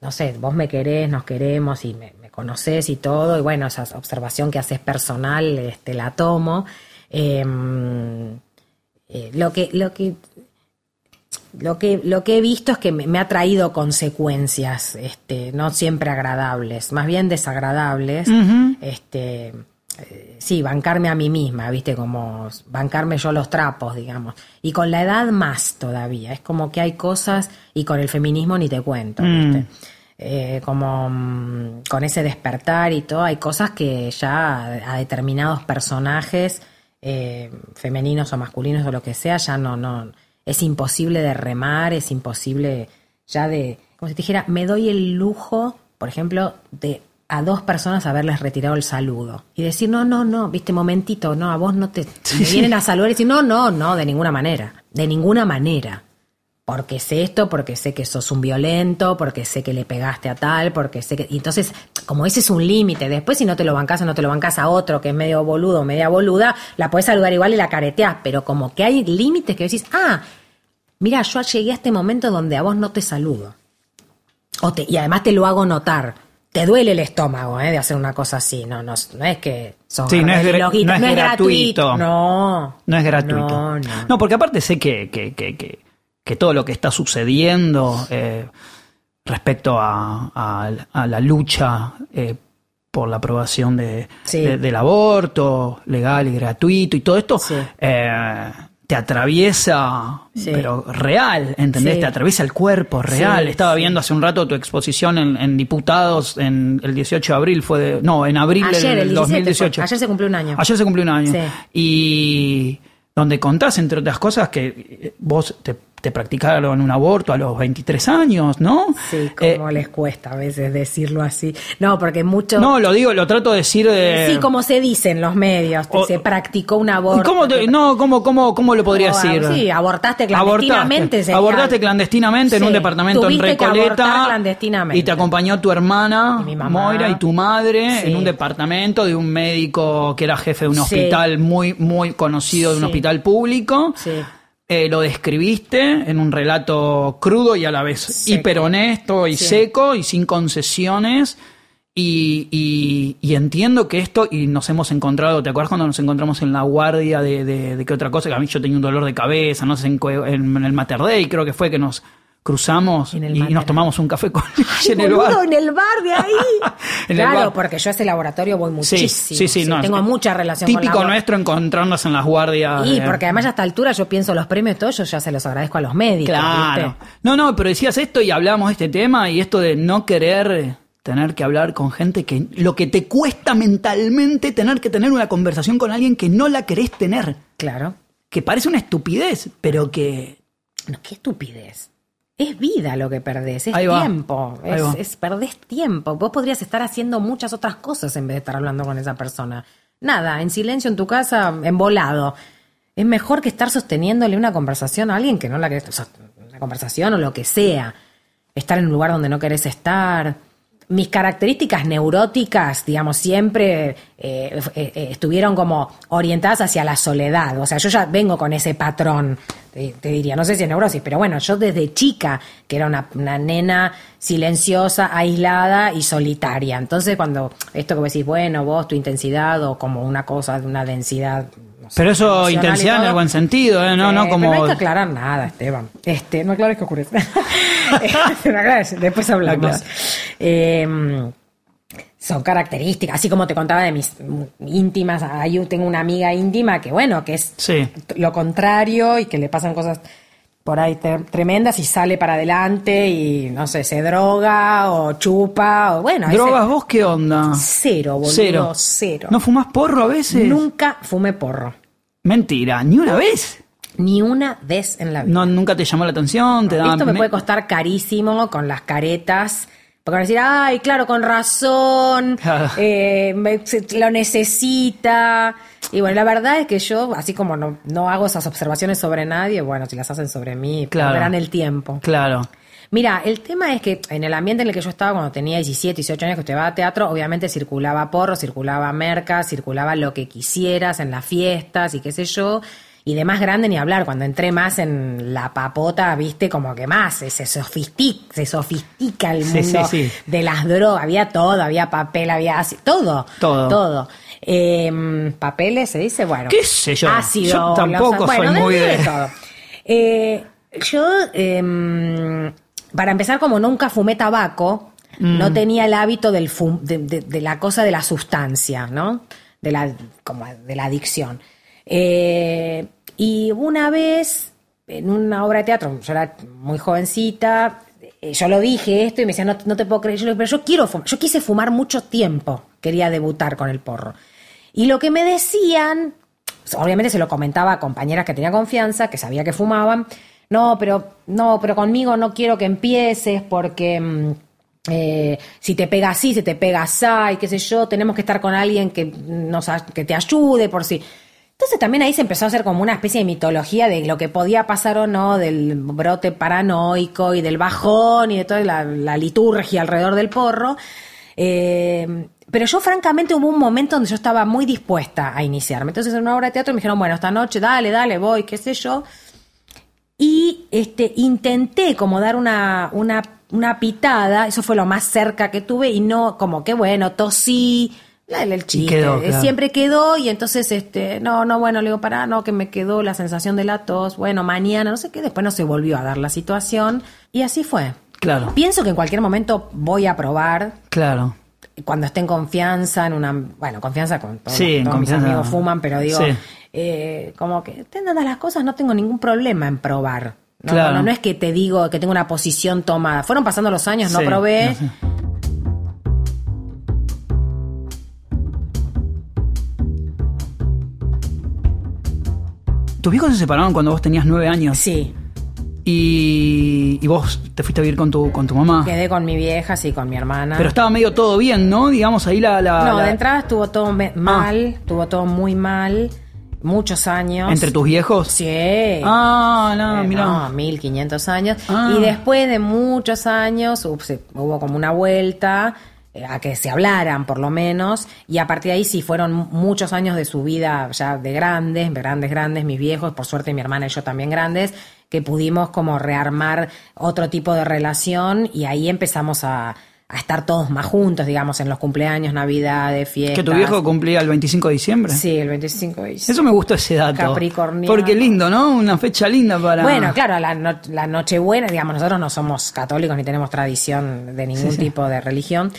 no sé, vos me querés, nos queremos y me, me conocés y todo, y bueno, esa observación que haces personal, este, la tomo. Em, eh, lo que, lo que lo que, lo que he visto es que me, me ha traído consecuencias, este, no siempre agradables, más bien desagradables. Este, eh, sí, bancarme a mí misma, viste, como bancarme yo los trapos, digamos. Y con la edad más todavía. Es como que hay cosas, y con el feminismo ni te cuento, viste. Eh, como mm, con ese despertar y todo, hay cosas que ya a, a determinados personajes, eh, femeninos o masculinos o lo que sea, ya no, no, es imposible de remar, es imposible ya de, como si te dijera, me doy el lujo, por ejemplo, de a dos personas haberles retirado el saludo y decir, no, no, no, viste, momentito, no, a vos no te, me vienen a saludar y decir, no, no, no, de ninguna manera, de ninguna manera. Porque sé esto, porque sé que sos un violento, porque sé que le pegaste a tal, porque sé que. Y entonces, como ese es un límite, después si no te lo bancas o no te lo bancas a otro que es medio boludo, media boluda, la puedes saludar igual y la careteás, pero como que hay límites que decís, ah, mira, yo llegué a este momento donde a vos no te saludo. O te, y además te lo hago notar. Te duele el estómago, ¿eh? De hacer una cosa así. No, no, no es que sos Sí, no es no gratuito. No. No es gratuito. No, no. porque aparte sé que, que, que, que, que todo lo que está sucediendo eh, respecto a, a- a la lucha eh, por la aprobación de, Sí. de- del aborto legal y gratuito y todo esto, Sí. eh, te atraviesa, Sí. pero real, ¿entendés? Te atraviesa el cuerpo real. Estaba viendo hace un rato tu exposición en, en Diputados en el 18 de abril, fue de- no, en abril Ayer, del el 17, 2018. fue. Ayer se cumplió un año. Ayer se cumplió un año. Y donde contás, entre otras cosas, que vos te, te practicaron un aborto a los 23 años, ¿no? Sí, Eh, como les cuesta a veces decirlo así. No, porque mucho. no, lo digo, lo trato de decir de... sí, como se dice en los medios, O- se practicó un aborto. ¿Cómo te- no, ¿cómo, cómo, ¿cómo lo podría decir? Sí, abortaste clandestinamente. Abortaste, clandestinamente en un departamento en Recoleta clandestinamente. y te acompañó tu hermana Y mi mamá. Moira y tu madre Sí. en un departamento de un médico que era jefe de un hospital muy muy conocido de un hospital público. Sí. Eh, lo describiste en un relato crudo y a la vez Seco. hiper honesto y Sí. seco y sin concesiones. Y, y- y entiendo que esto, y nos hemos encontrado, ¿te acuerdas cuando nos encontramos en la guardia de, de, de qué otra cosa? Que a mí yo tenía un dolor de cabeza, no sé, en, en, el Mater Dei creo que fue que nos cruzamos y, nos tomamos un café con ella en el bar. en el bar de ahí. Claro, bar. porque yo a ese laboratorio voy Sí, muchísimo. sí, sí, no, Tengo es- mucha relación Típico con la nuestro encontrarnos en las guardias. Y de- porque además a esta altura yo pienso los premios todos, yo ya se los agradezco a los médicos. Claro. ¿viste? No, no, pero decías esto y hablamos de este tema y esto de no querer tener que hablar con gente que lo que te cuesta mentalmente tener que tener una conversación con alguien que no la querés tener, Claro. que parece una estupidez, pero que No, qué estupidez. Es vida lo que perdés, es Ahí tiempo, Ahí es, es- perdés tiempo. Vos podrías estar haciendo muchas otras cosas en vez de estar hablando con esa persona. Nada, en silencio en tu casa, embolado. Es mejor que estar sosteniéndole una conversación a alguien que no la querés, o sea, una conversación o lo que sea. Estar en un lugar donde no querés estar. Mis características neuróticas, digamos, siempre eh, eh, eh, estuvieron como orientadas hacia la soledad. O sea, yo ya vengo con ese patrón, te, diría, no sé si es neurosis, pero bueno, yo desde chica, que era una, nena silenciosa, aislada y solitaria. Entonces, cuando esto que decís, bueno, vos, tu intensidad o como una cosa de una densidad. No sé, Pero eso intensidad en el buen sentido, ¿eh? No, eh, no pero como... no hay que aclarar nada, Esteban. Este, no aclares que ocurre. No aclares, después hablamos. Eh, son características, así como te contaba de mis íntimas. ahí Yo tengo una amiga íntima que, bueno, que es Sí. lo contrario y que le pasan cosas por ahí tremendas y sale para adelante y, no sé, se droga o chupa o, bueno. ese- ¿Drogas vos qué onda? Cero, boludo, Cero. cero. ¿No fumás porro a veces? Nunca fumé porro. Mentira, ni una vez. Ni una vez en la vida. No, nunca te llamó la atención, te. Esto me puede costar carísimo con las caretas. Porque van a decir, ay, claro, con razón, eh, me- lo necesita. Y bueno, la verdad es que yo, así como no, no hago esas observaciones sobre nadie, bueno, si las hacen sobre mí, Claro. verán el tiempo. Claro. Mira, el tema es que en el ambiente en el que yo estaba cuando tenía 17, 18 años que estudiaba teatro, obviamente circulaba porro, circulaba merca, circulaba lo que quisieras en las fiestas y qué sé yo. Y de más grande ni hablar, cuando entré más en la papota, viste, como que más, se, se sofistica, se sofistica el mundo sí, sí. de las drogas, había todo, había papel, había ácido, todo, Todo. todo. Eh, papeles, se dice, bueno. ¿Qué sé yo? Ácido, Yo tampoco bueno, soy de- muy de de- todo. Eh, yo, em, para empezar, como nunca fumé tabaco, Mm. no tenía el hábito del fum- de, de- de la cosa de la sustancia, ¿no? De la, como de la adicción. Eh, y una vez, en una obra de teatro, yo era muy jovencita, eh, yo lo dije esto y me decían, no, no te puedo creer, yo pero yo quiero fumar, yo quise fumar mucho tiempo, quería debutar con el porro. Y lo que me decían, obviamente se lo comentaba a compañeras que tenía confianza, que sabía que fumaban, no, pero, no, pero conmigo no quiero que empieces porque mm, eh, si te pega así, si te pega así, qué sé yo, tenemos que estar con alguien que, nos, que te ayude por si... Entonces también ahí se empezó a hacer como una especie de mitología de lo que podía pasar o no, del brote paranoico y del bajón y de toda la, liturgia alrededor del porro. Eh, pero yo francamente hubo un momento donde yo estaba muy dispuesta a iniciarme. Entonces en una obra de teatro me dijeron, bueno, esta noche, dale, dale, voy, qué sé yo. Y este, intenté como dar una, una, una pitada, eso fue lo más cerca que tuve, y no, como que bueno, tosí, el, chiste, quedó, claro. siempre quedó, y entonces, este, no, no, bueno, le digo, pará, no, que me quedó la sensación de la tos, bueno, mañana, no sé qué, después no se volvió a dar la situación, y así fue. Claro. Pienso que en cualquier momento voy a probar, Claro. cuando esté en confianza, en una, bueno, confianza con todos, Sí, mis amigos fuman, pero digo, Sí. eh, como que estén dadas las cosas, no tengo ningún problema en probar. No, Claro. no, no es que te digo que tengo una posición tomada. Fueron pasando los años, no Sí, probé. no sé. Tus viejos se separaron cuando vos tenías nueve años Sí, y, y vos te fuiste a vivir con tu, con tu mamá. quedé con mi vieja, sí, con mi hermana. Pero estaba medio todo bien, ¿no? Digamos ahí la... la- no, la- de entrada estuvo todo me- mal, estuvo todo muy mal, muchos años. ¿Entre tus viejos? Sí. Ah, no, Eh, mira. no, 1500 años. Ah. Y después de muchos años hubo, se- hubo como una vuelta a que se hablaran, por lo menos. Y a partir de ahí sí fueron muchos años de su vida ya de grandes, grandes, grandes, mis viejos, por suerte mi hermana y yo también grandes, que pudimos como rearmar otro tipo de relación y ahí empezamos a, a estar todos más juntos, digamos, en los cumpleaños, navidades, fiestas. Que tu viejo cumplía el 25 de diciembre. Sí, el 25 de diciembre. Eso me gustó ese dato. Capricorniano. Porque lindo, ¿no? Una fecha linda para... Bueno, claro, la, no- la Nochebuena, digamos, nosotros no somos católicos ni tenemos tradición de ningún Sí, sí. tipo de religión.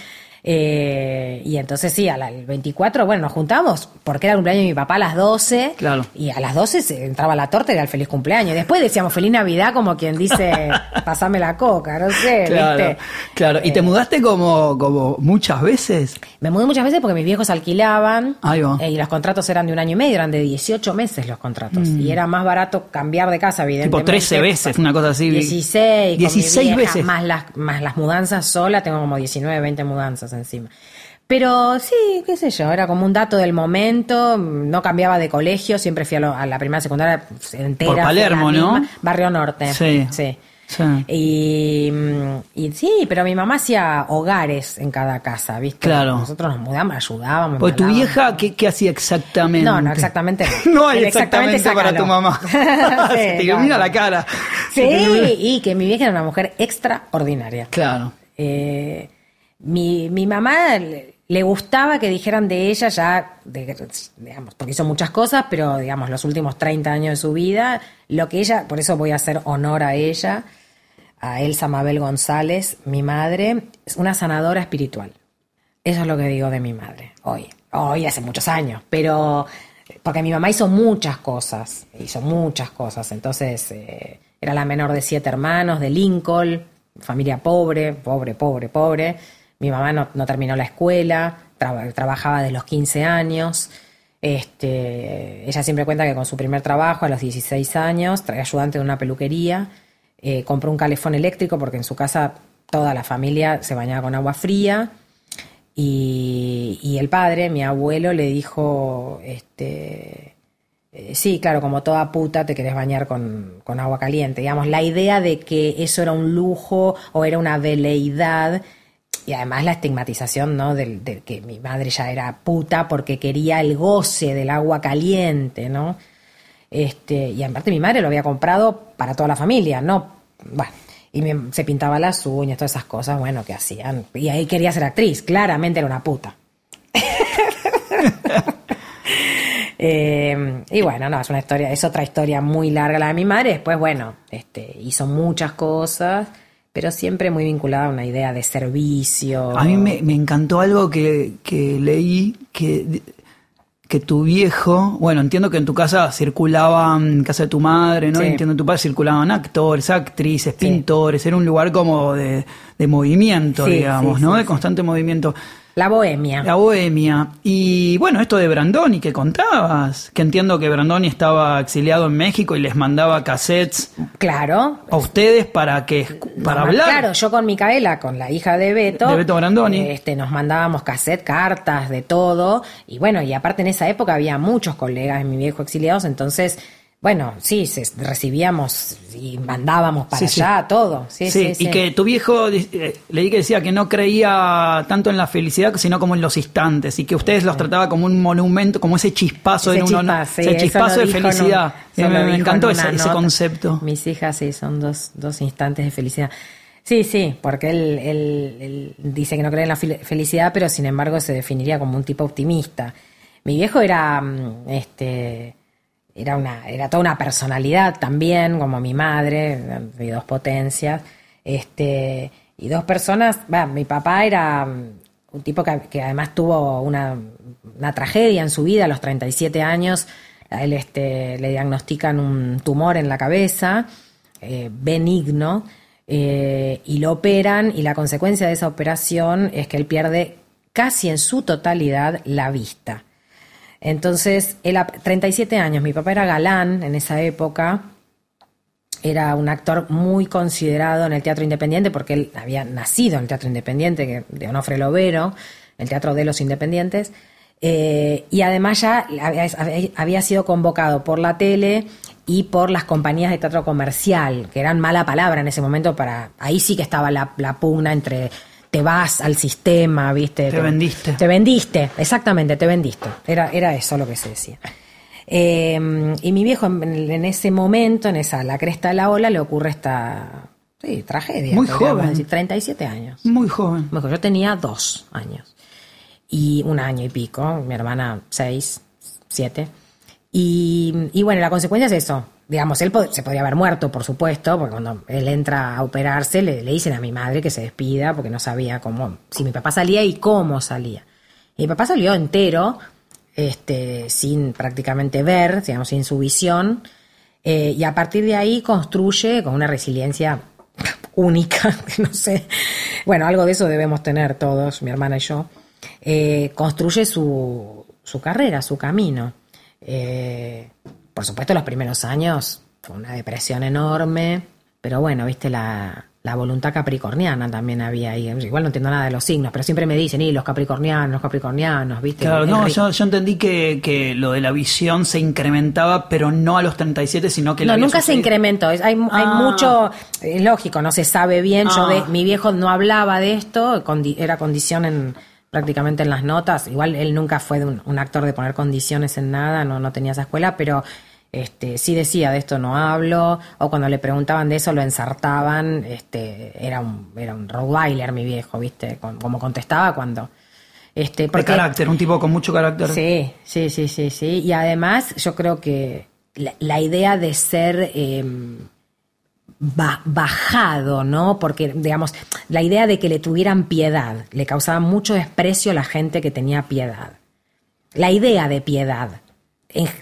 Eh, y entonces sí, al el 24, bueno, nos juntamos porque era el cumpleaños de mi papá a las 12. Claro. Y a las 12 se entraba la torta y era el feliz cumpleaños. Después decíamos feliz Navidad como quien dice, pasame la coca, no sé, Claro, ¿viste? claro. ¿Y te Eh, mudaste como, como muchas veces? Me mudé muchas veces porque mis viejos alquilaban Ahí va. eh, y los contratos eran de un año y medio, eran de 18 meses los contratos. Y era más barato cambiar de casa, evidentemente. Mm. Tipo 13 veces, una cosa así. 16, con mi 16 vieja, veces. Más las, más las mudanzas sola, tengo como 19, 20 mudanzas encima. Pero sí, qué sé yo, era como un dato del momento, no cambiaba de colegio, siempre fui a, lo- a la primera secundaria entera. Por Palermo, ¿no? Barrio Norte. Sí. Sí. Sí. Y, mm, y sí, pero mi mamá hacía hogares en cada casa, ¿viste? Claro. Nosotros nos mudamos, ayudábamos. Porque tu vieja, ¿qué, qué hacía exactamente? No, no, exactamente. no. Hay exactamente, para tu mamá. Sí, Se te ilumina la cara. Sí, y que mi vieja era una mujer extraordinaria. Claro. Eh, mi, mi mamá le, gustaba que dijeran de ella ya, de- digamos, porque hizo muchas cosas, pero digamos, los últimos 30 años de su vida, lo que ella, por eso voy a hacer honor a ella, a Elsa Mabel González, mi madre, es una sanadora espiritual. Eso es lo que digo de mi madre, hoy, hoy hace muchos años, pero porque mi mamá hizo muchas cosas, hizo muchas cosas, entonces eh, era la menor de siete hermanos, de Lincoln, familia pobre, pobre, pobre, pobre. Mi mamá no, no terminó la escuela, traba- trabajaba desde los 15 años. Este, ella siempre cuenta que con su primer trabajo, a los 16 años, trae ayudante de una peluquería, eh, compró un calefón eléctrico porque en su casa toda la familia se bañaba con agua fría. Y, y el padre, mi abuelo, le dijo, este, eh, sí, claro, como toda puta te querés bañar con, con agua caliente. Digamos, la idea de que eso era un lujo o era una veleidad y además la estigmatización, ¿no? Del, de que mi madre ya era puta porque quería el goce del agua caliente, ¿no? Este, y aparte mi madre lo había comprado para toda la familia, ¿no? Bueno, y me- se pintaba las uñas, todas esas cosas, bueno, que hacían. Y ahí quería ser actriz, claramente era una puta. Eh, y bueno, no, es una historia, es otra historia muy larga la de mi madre. Después, bueno, este, hizo muchas cosas, pero siempre muy vinculada a una idea de servicio. A mí me, me encantó algo que, que leí que, que tu viejo, bueno, entiendo que en tu casa circulaban, en casa de tu madre, ¿no? Sí. Entiendo en tu padre circulaban actores, actrices, Sí. pintores, era un lugar como de, de movimiento, Sí, digamos, ¿no? de constante movimiento. La bohemia. La bohemia. Y bueno, esto de Brandoni que contabas, que entiendo que Brandoni estaba exiliado en México y les mandaba cassettes Claro. a ustedes para que para hablar. Claro, yo con Micaela, con la hija de Beto. De Beto Brandoni. Este, nos mandábamos cassette, cartas, de todo. Y bueno, y aparte en esa época había muchos colegas de mi viejo exiliados, entonces, bueno, sí, se- recibíamos y mandábamos para Sí, allá todo. Sí, sí, Sí, sí. y que tu viejo, eh, leí que decía que no creía tanto en la felicidad, sino como en los instantes, y que ustedes los trataba como un monumento, como ese chispazo, Ese de, chispa, ese chispazo de en un- felicidad. eso Eh, me, me encantó en ese, ese concepto. Mis hijas sí, son dos, dos instantes de felicidad. Sí, sí, porque él, él- él dice que no cree en la fel- felicidad, pero sin embargo se definiría como un tipo optimista. Mi viejo era, mm, este, era una, era toda una personalidad también, como mi madre, de dos potencias, este, y dos personas, mi papá era mm, un tipo que, que además tuvo una, una tragedia en su vida a los 37 años, a él este, le diagnostican un tumor en la cabeza, eh, benigno, eh, y lo operan, y la consecuencia de esa operación es que él pierde casi en su totalidad la vista. Entonces, él a 37 años, mi papá era galán en esa época, era un actor muy considerado en el teatro independiente porque él había nacido en el teatro independiente de Onofre Lovero, el teatro de los independientes, eh, y además ya había sido convocado por la tele y por las compañías de teatro comercial, que eran mala palabra en ese momento para... Ahí sí que estaba la, la pugna entre te vas al sistema, ¿viste? Te vendiste. Te vendiste, exactamente, te vendiste. Era, era eso lo que se decía. Eh, y mi viejo en, en ese momento, en esa la cresta de la ola, le ocurre esta sí, tragedia. Muy joven. decir, 37 años. Muy joven. Bueno, yo tenía dos años. Y un año y pico, mi hermana seis, siete. Y, y bueno, la consecuencia es eso. Digamos, él se podría haber muerto, por supuesto, porque cuando él entra a operarse, le, le dicen a mi madre que se despida porque no sabía cómo, si mi papá salía y cómo salía. Y mi papá salió entero, este, sin prácticamente ver, digamos, sin su visión, eh, y a partir de ahí construye con una resiliencia única, no sé, bueno, algo de eso debemos tener todos, mi hermana y yo, eh, construye su, su carrera, su camino. Eh, por supuesto, los primeros años fue una depresión enorme, pero bueno, viste, la, la voluntad capricorniana también había ahí. Igual no entiendo nada de los signos, pero siempre me dicen, y los capricornianos, los capricornianos, ¿viste? Claro, El no, yo, yo entendí que, que lo de la visión se incrementaba, pero no a los 37, sino que No, nunca se incrementó. Hay, hay Ah. mucho, es lógico, no se sabe bien. Yo Ah. de, mi viejo no hablaba de esto, era condición en prácticamente en las notas. Igual él nunca fue de un, un actor de poner condiciones en nada, no, no tenía esa escuela, pero este, sí decía de esto no hablo, o cuando le preguntaban de eso lo ensartaban, este, era un, era un Rottweiler mi viejo, ¿viste? Como contestaba cuando. Este, De carácter, un tipo con mucho carácter. Sí, sí, sí, sí, sí. Y además yo creo que la, la idea de ser eh, ba- bajado, ¿no? Porque, digamos, la idea de que le tuvieran piedad, le causaba mucho desprecio a la gente que tenía piedad. La idea de piedad,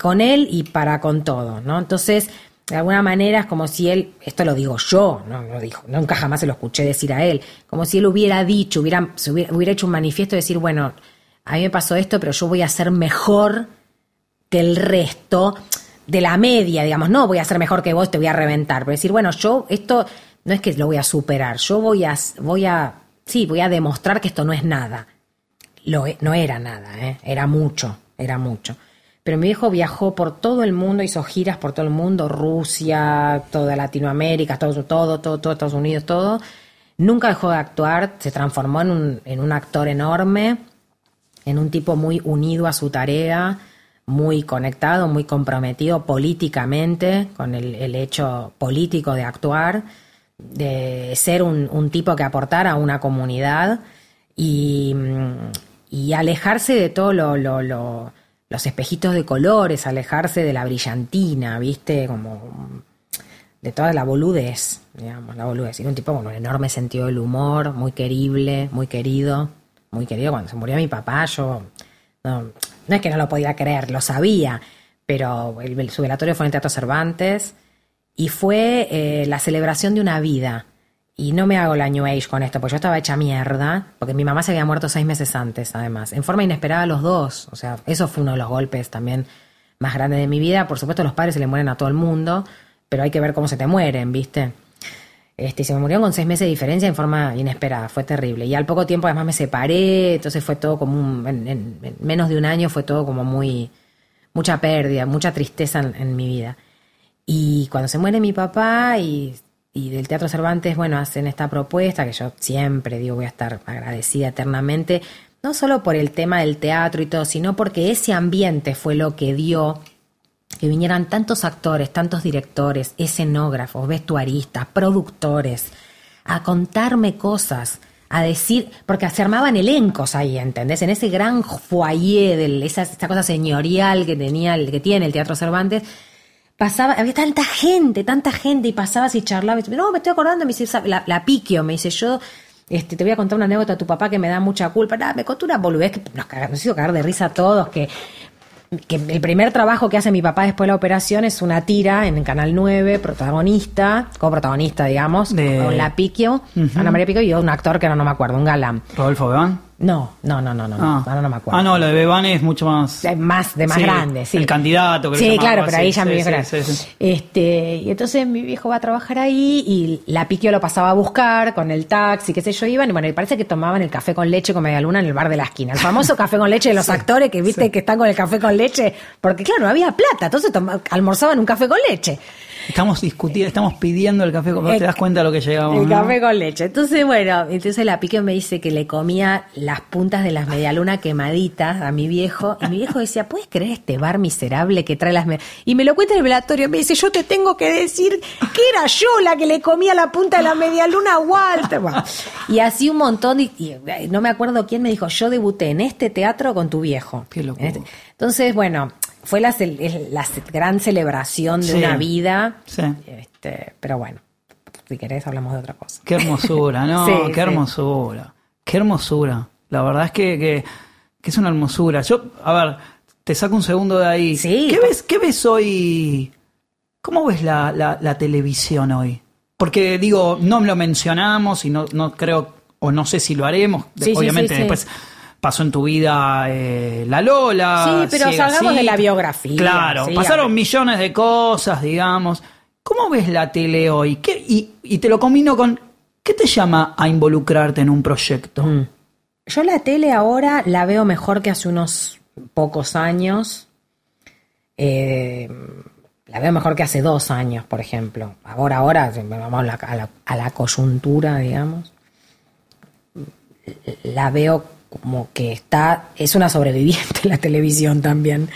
con él y para con todo, ¿no? Entonces, de alguna manera es como si él, esto lo digo yo, no lo dijo, nunca jamás se lo escuché decir a él, como si él hubiera dicho, hubiera, hubiera, hecho un manifiesto y decir, bueno, a mí me pasó esto, pero yo voy a ser mejor que el resto de la media, digamos, no voy a ser mejor que vos, te voy a reventar, pero decir, bueno, yo esto no es que lo voy a superar, yo voy a, voy a, sí, voy a demostrar que esto no es nada. Lo, no era nada, ¿eh? era mucho, era mucho. Pero mi viejo viajó por todo el mundo, hizo giras por todo el mundo, Rusia, toda Latinoamérica, todo, todo, todo, todo Estados Unidos, todo. Nunca dejó de actuar, se transformó en un, en un actor enorme, en un tipo muy unido a su tarea, muy conectado, muy comprometido políticamente con el, hecho político de actuar, de ser un, un tipo que aportara a una comunidad y, y alejarse de todo lo- lo- los espejitos de colores, alejarse de la brillantina, ¿viste? Como de toda la boludez, digamos, la boludez. Era un tipo con un enorme sentido del humor, muy querible, muy querido, muy querido. Cuando se murió mi papá, yo no, es que no lo podía creer, lo sabía, pero el- su velatorio fue en el Teatro Cervantes y fue eh, la celebración de una vida. Y no me hago la New Age con esto, porque yo estaba hecha mierda, porque mi mamá se había muerto seis meses antes, además, en forma inesperada los dos. O sea, eso fue uno de los golpes también más grandes de mi vida. Por supuesto, los padres se le mueren a todo el mundo, pero hay que ver cómo se te mueren, ¿viste? Este, se me murieron con seis meses de diferencia en forma inesperada, fue terrible. Y al poco tiempo además me separé, entonces fue todo como un, en, en- en menos de un año fue todo como muy, mucha pérdida, mucha tristeza en mi vida. Y cuando se muere mi papá y, y del Teatro Cervantes, bueno, hacen esta propuesta que yo siempre digo voy a estar agradecida eternamente, no solo por el tema del teatro y todo, sino porque ese ambiente fue lo que dio que vinieran tantos actores, tantos directores, escenógrafos, vestuaristas, productores, a contarme cosas, a decir, porque se armaban elencos ahí, ¿entendés? En ese gran foyer, del, esa, esa cosa señorial que tenía, que tiene el Teatro Cervantes, pasaba, había tanta gente, tanta gente, y pasabas y charlabas, y no, me estoy acordando, me dice, "Sabe, la, la piquio, me dice, yo este, te voy a contar una anécdota a tu papá que me da mucha culpa, Nada, me contó una boludez que nos, caga- nos hizo cagar de risa a todos, que que el primer trabajo que hace mi papá después de la operación es una tira en el Canal 9, protagonista, coprotagonista, digamos, De- con la Piquio. Ana María Piquio y un actor que ahora no me acuerdo, un galán. ¿Rodolfo Bebán? No, no, no, no, no, Ah. ahora no me acuerdo. Ah, no, lo de Bebán es mucho más. Más, de más Sí, grande, sí. el candidato que lo Sí, llamaba claro, pero así, ahí ya sí, mi viejo sí. Este, y entonces mi viejo va a trabajar ahí y la Piquio lo pasaba a buscar con el taxi, qué sé yo, iban, y bueno, y parece que tomaban el café con leche con media luna en el bar de la esquina. El famoso café con leche de los actores que viste que están con el café con leche, porque claro, no había plata, entonces almorzaban un café con leche. Estamos discutiendo, estamos pidiendo el café. ¿Vos El- te das cuenta de lo que llegamos? El no? café con leche. Entonces, bueno, entonces la Piquio me dice que le comía las puntas de las medialunas quemaditas a mi viejo. Y mi viejo decía, ¿puedes creer este bar miserable que trae las medialunas? Y me lo cuenta en el velatorio. Me dice, yo te tengo que decir que era yo la que le comía la punta de la medialuna a Walter. Bueno, y así un montón. Y, y, eh, no me acuerdo quién me dijo, yo debuté en este teatro con tu viejo. Qué locura. Este- Entonces, bueno, fue la, la gran celebración de Sí. una vida. Sí. Este, pero bueno, si querés hablamos de otra cosa. Qué hermosura, ¿no? Sí, qué hermosura. Qué hermosura. La verdad es que, que, que es una hermosura. Yo, a ver, te saco un segundo de ahí. Sí. ¿Qué ves, qué ves hoy? ¿Cómo ves la, la- la televisión hoy? Porque digo, no lo mencionamos y no, no creo, o no sé si lo haremos. Obviamente después pasó en tu vida eh, la Lola. Sí, pero Ciega salgamos de la biografía, Claro, sí, pasaron millones de cosas, digamos. ¿Cómo ves la tele hoy? ¿Qué- y, y te lo combino con ¿Qué te llama a involucrarte en un proyecto? Mm. Yo la tele ahora la veo mejor que hace unos pocos años. Eh, la veo mejor que hace dos años, por ejemplo. Ahora, ahora, vamos a la, a la- a la coyuntura, digamos. La veo como que está, es una sobreviviente la televisión también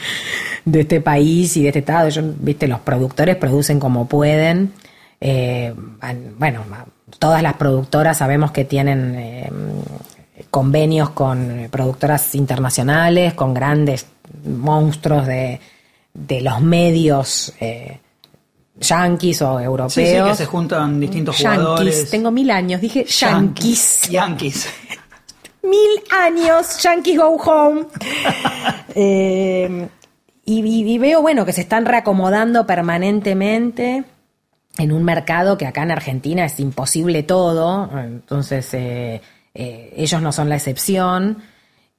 de este país y de este estado. Yo, viste, los productores producen como pueden. Eh, bueno, todas las productoras sabemos que tienen eh, convenios con productoras internacionales, con grandes monstruos de, de los medios eh, yanquis o europeos. Sí, sí, que se juntan distintos jugadores. Yankees, tengo mil años, dije yankees. Yankees. Mil años, Yankees Go Home. Eh, y, veo, bueno, que se están reacomodando permanentemente en un mercado que acá en Argentina es imposible todo. Entonces, eh, eh, ellos no son la excepción.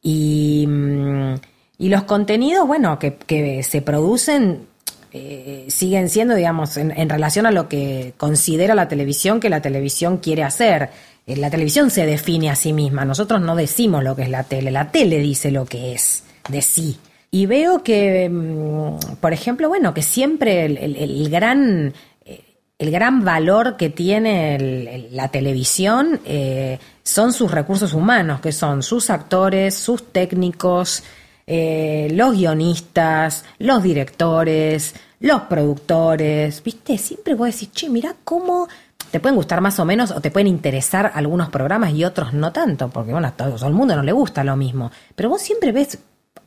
Y, mm, y los contenidos, bueno, que, que se producen eh, siguen siendo, digamos, en, relación a lo que considera la televisión que la televisión quiere hacer. Eh, La televisión se define a sí misma, nosotros no decimos lo que es la tele, la tele dice lo que es de sí. Y veo que, mm, por ejemplo, bueno, que siempre el, gran eh, el gran valor que tiene la televisión eh, son sus recursos humanos, que son sus actores, sus técnicos, eh, los guionistas, los directores, los productores, ¿viste? Siempre vos decís, che, mirá cómo te pueden gustar más o menos o te pueden interesar algunos programas y otros no tanto, porque bueno, a todo, el mundo no le gusta lo mismo, pero vos siempre ves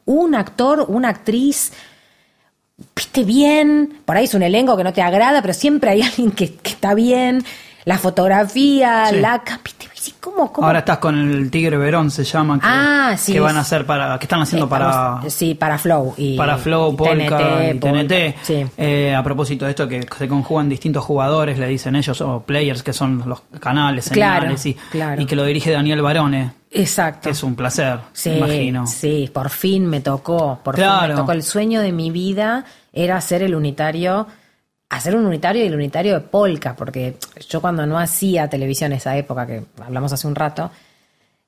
un actor, una actriz, viste bien, por ahí es un elenco que no te agrada, pero siempre hay alguien que, que está bien, la fotografía, Sí. la... ¿Viste? Sí, ¿Cómo, cómo? Ahora estás con el Tigre Verón, se llama. Que, Ah, sí. Que van a hacer para. Que están haciendo para. Sí, para Flow. Y, para Flow, y Polka y Polka, TNT. Sí. Eh, a propósito de esto, que se conjugan distintos jugadores, le dicen ellos, o players, que son los canales, Claro, señales, y, claro. y que lo dirige Daniel Barone, Exacto. que es un placer, Sí, me imagino. sí, por fin me tocó, por fin me tocó. El sueño de mi vida era hacer el unitario, hacer un unitario y el unitario de Polka, porque yo cuando no hacía televisión esa época que hablamos hace un rato,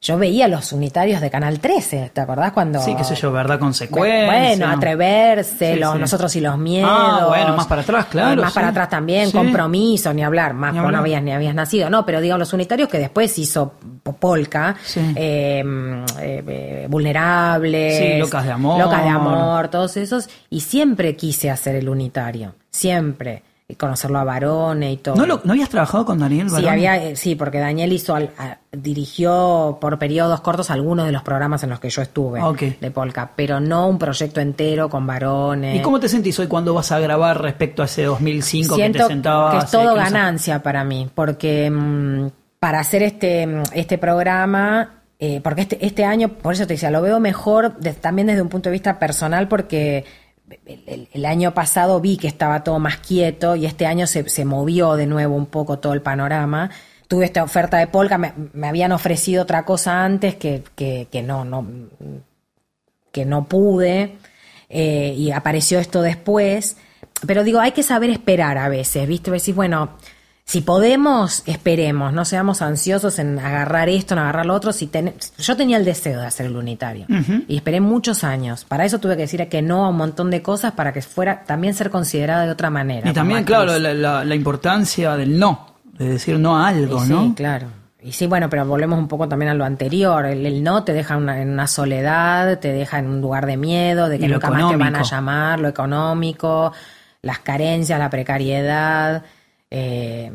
yo veía los unitarios de Canal 13, ¿te acordás cuando? Sí, qué sé yo, verdad, consecuencia. Bueno, atreverse, Sí, los, sí. nosotros y los miedos. Ah, bueno, más para atrás, claro, Más sí. para atrás también, compromiso, ni hablar, más Ni no habías ni habías nacido. No, pero digo, los unitarios que después hizo Polka, Sí. eh, eh, eh, vulnerables, Sí, Locas de Amor. Locas de amor, todos esos. Y siempre quise hacer el unitario, siempre. Conocerlo a Barone y todo. ¿No, lo- ¿No habías trabajado con Daniel Sí, Barone? había, eh, sí, porque Daniel hizo al- a- dirigió por periodos cortos algunos de los programas en los que yo estuve Ok. de Polka, pero no un proyecto entero con varones. ¿Y cómo te sentís hoy cuando vas a grabar respecto a ese 2005 que Siento te sentabas? que es todo que ganancia para mí, porque mm, para hacer este, mm, este programa, eh, porque este, este año, por eso te decía, lo veo mejor de- también desde un punto de vista personal, porque el, año pasado vi que estaba todo más quieto y este año se, se movió de nuevo un poco todo el panorama. Tuve esta oferta de Polka, me, me habían ofrecido otra cosa antes que, que, que no, no, que no pude eh, y apareció esto después. Pero digo, hay que saber esperar a veces, ¿viste? Decís, bueno, si podemos, esperemos, no seamos ansiosos en agarrar esto, en agarrar lo otro. Si ten- Yo tenía el deseo de hacer el unitario y esperé muchos años. Para eso tuve que decir que no a un montón de cosas para que fuera también ser considerada de otra manera. Y también, claro, la, la- la importancia del no, de decir no a algo, Y ¿no? Sí, claro. Y sí, bueno, pero volvemos un poco también a lo anterior. El, el no te deja una- en una soledad, te deja en un lugar de miedo, de que nunca más te van a económico. llamar, lo económico, las carencias, la precariedad. Eh,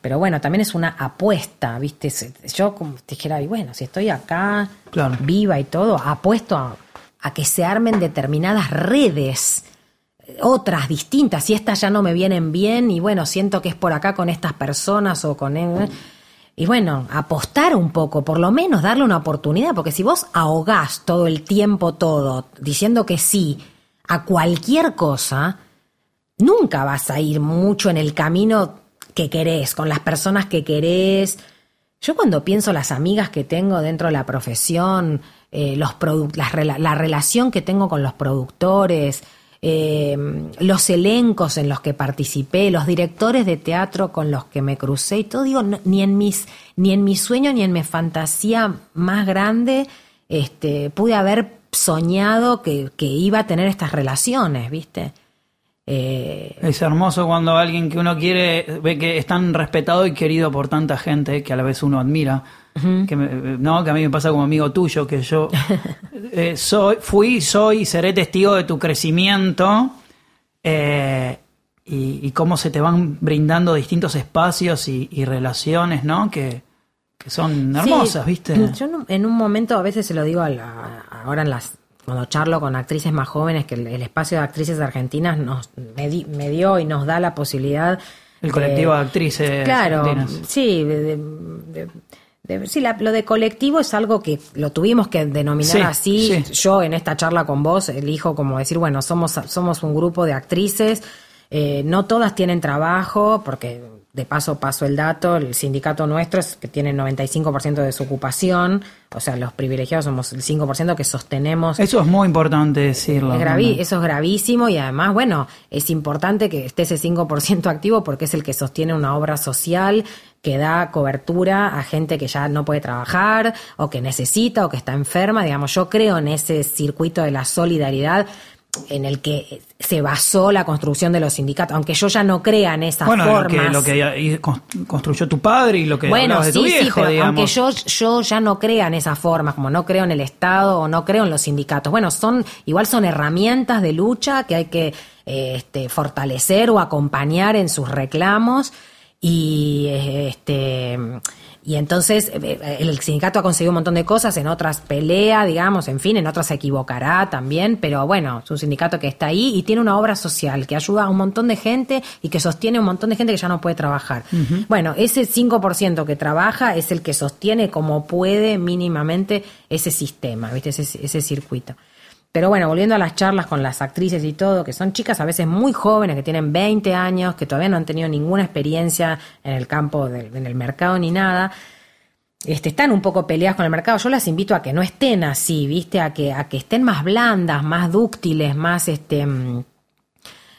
pero bueno, también es una apuesta, ¿viste? Yo como te dijera, y bueno, si estoy acá, Claro. viva y todo, apuesto a, a que se armen determinadas redes otras distintas, si estas ya no me vienen bien y bueno, siento que es por acá con estas personas o con él. Y bueno, apostar un poco, por lo menos darle una oportunidad, porque si vos ahogás todo el tiempo todo diciendo que sí a cualquier cosa, nunca vas a ir mucho en el camino que querés, con las personas que querés. Yo cuando pienso las amigas que tengo dentro de la profesión, eh, los rela- la relación que tengo con los productores, eh, los elencos en los que participé, los directores de teatro con los que me crucé y todo, digo, ni en mis, ni en mi sueño ni en mi fantasía más grande, este, pude haber soñado que, que iba a tener estas relaciones, ¿viste? Eh, es hermoso cuando alguien que uno quiere ve que es tan respetado y querido por tanta gente que a la vez uno admira. que, no, que a mí me pasa como amigo tuyo, que yo eh, soy, fui, soy y seré testigo de tu crecimiento eh, y, cómo se te van brindando distintos espacios y, relaciones, ¿no? Que, son hermosas, ¿viste? Yo en un momento a veces se lo digo ahora en las cuando charlo con actrices más jóvenes, que el, espacio de actrices argentinas nos, me, dio y nos da la posibilidad. El colectivo de actrices. Claro, sí, sí, lo de colectivo es algo que lo tuvimos que denominar así. Yo en esta charla con vos elijo como decir, bueno, somos, somos un grupo de actrices, eh, no todas tienen trabajo, porque de paso paso el dato, el sindicato nuestro es que tiene 95% de su ocupación, o sea, los privilegiados somos el 5% que sostenemos. Eso es muy importante decirlo. Eso es gravísimo y además, bueno, es importante que esté ese 5% activo porque es el que sostiene una obra social que da cobertura a gente que ya no puede trabajar o que necesita o que está enferma. Digamos, yo creo en ese circuito de la solidaridad en el que se basó la construcción de los sindicatos, aunque yo ya no crea en esas bueno, formas. Lo que, lo que construyó tu padre y lo que bueno, de tu viejo, sí, aunque yo, yo ya no crea en esas formas, como no creo en el Estado o no creo en los sindicatos. Bueno, son igual son herramientas de lucha que hay que este, fortalecer o acompañar en sus reclamos y este y entonces eh, eh, el sindicato ha conseguido un montón de cosas, en otras pelea, digamos, en fin, en otras se equivocará también, pero bueno, es un sindicato que está ahí y tiene una obra social que ayuda a un montón de gente y que sostiene a un montón de gente que ya no puede trabajar. Bueno, ese 5% que trabaja es el que sostiene como puede mínimamente ese sistema, ¿viste? Ese, ese circuito. Pero bueno, volviendo a las charlas con las actrices y todo, que son chicas a veces muy jóvenes, que tienen 20 años, que todavía no han tenido ninguna experiencia en el campo, en el mercado ni nada, este, están un poco peleadas con el mercado. Yo las invito a que no estén así, ¿viste? A que, a que estén más blandas, más dúctiles, más este mm,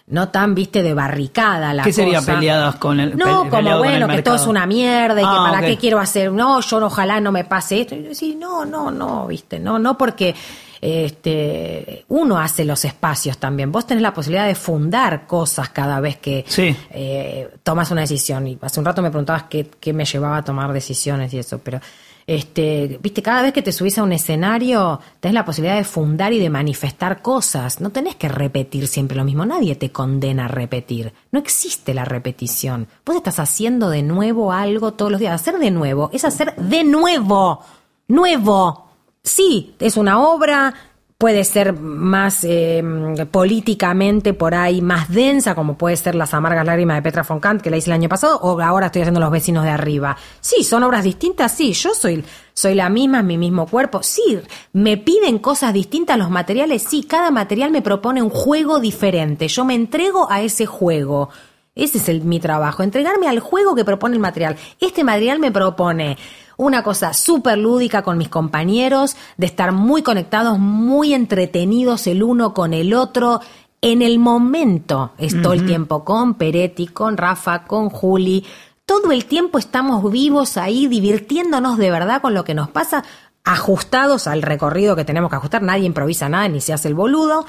no tan, viste, de barricada la ¿Qué sería peleadas con el No, como bueno, que todo es una mierda y que ah, para qué quiero hacer, no, yo ojalá no me pase esto. Y yo no, no, no, viste, no, no porque este, uno hace los espacios también. Vos tenés la posibilidad de fundar cosas cada vez que eh, tomas una decisión. Y hace un rato me preguntabas qué, qué me llevaba a tomar decisiones y eso, pero este, viste, cada vez que te subís a un escenario, tenés la posibilidad de fundar y de manifestar cosas. No tenés que repetir siempre lo mismo. Nadie te condena a repetir. No existe la repetición. Vos estás haciendo de nuevo algo todos los días. Hacer de nuevo es hacer de nuevo. Nuevo. Sí, es una obra, puede ser más eh, políticamente por ahí más densa, como puede ser Las amargas lágrimas de Petra von Kant, que la hice el año pasado, o ahora estoy haciendo Los vecinos de arriba. Sí, son obras distintas, sí, yo soy, soy la misma, en mi mismo cuerpo, sí, me piden cosas distintas los materiales, sí, cada material me propone un juego diferente, yo me entrego a ese juego. Ese es el, mi trabajo, entregarme al juego que propone el material. Este material me propone una cosa súper lúdica con mis compañeros, de estar muy conectados, muy entretenidos el uno con el otro. En el momento, estoy el tiempo con Peretti, con Rafa, con Juli. Todo el tiempo estamos vivos ahí, divirtiéndonos de verdad con lo que nos pasa, ajustados al recorrido que tenemos que ajustar. Nadie improvisa nada ni se hace el boludo.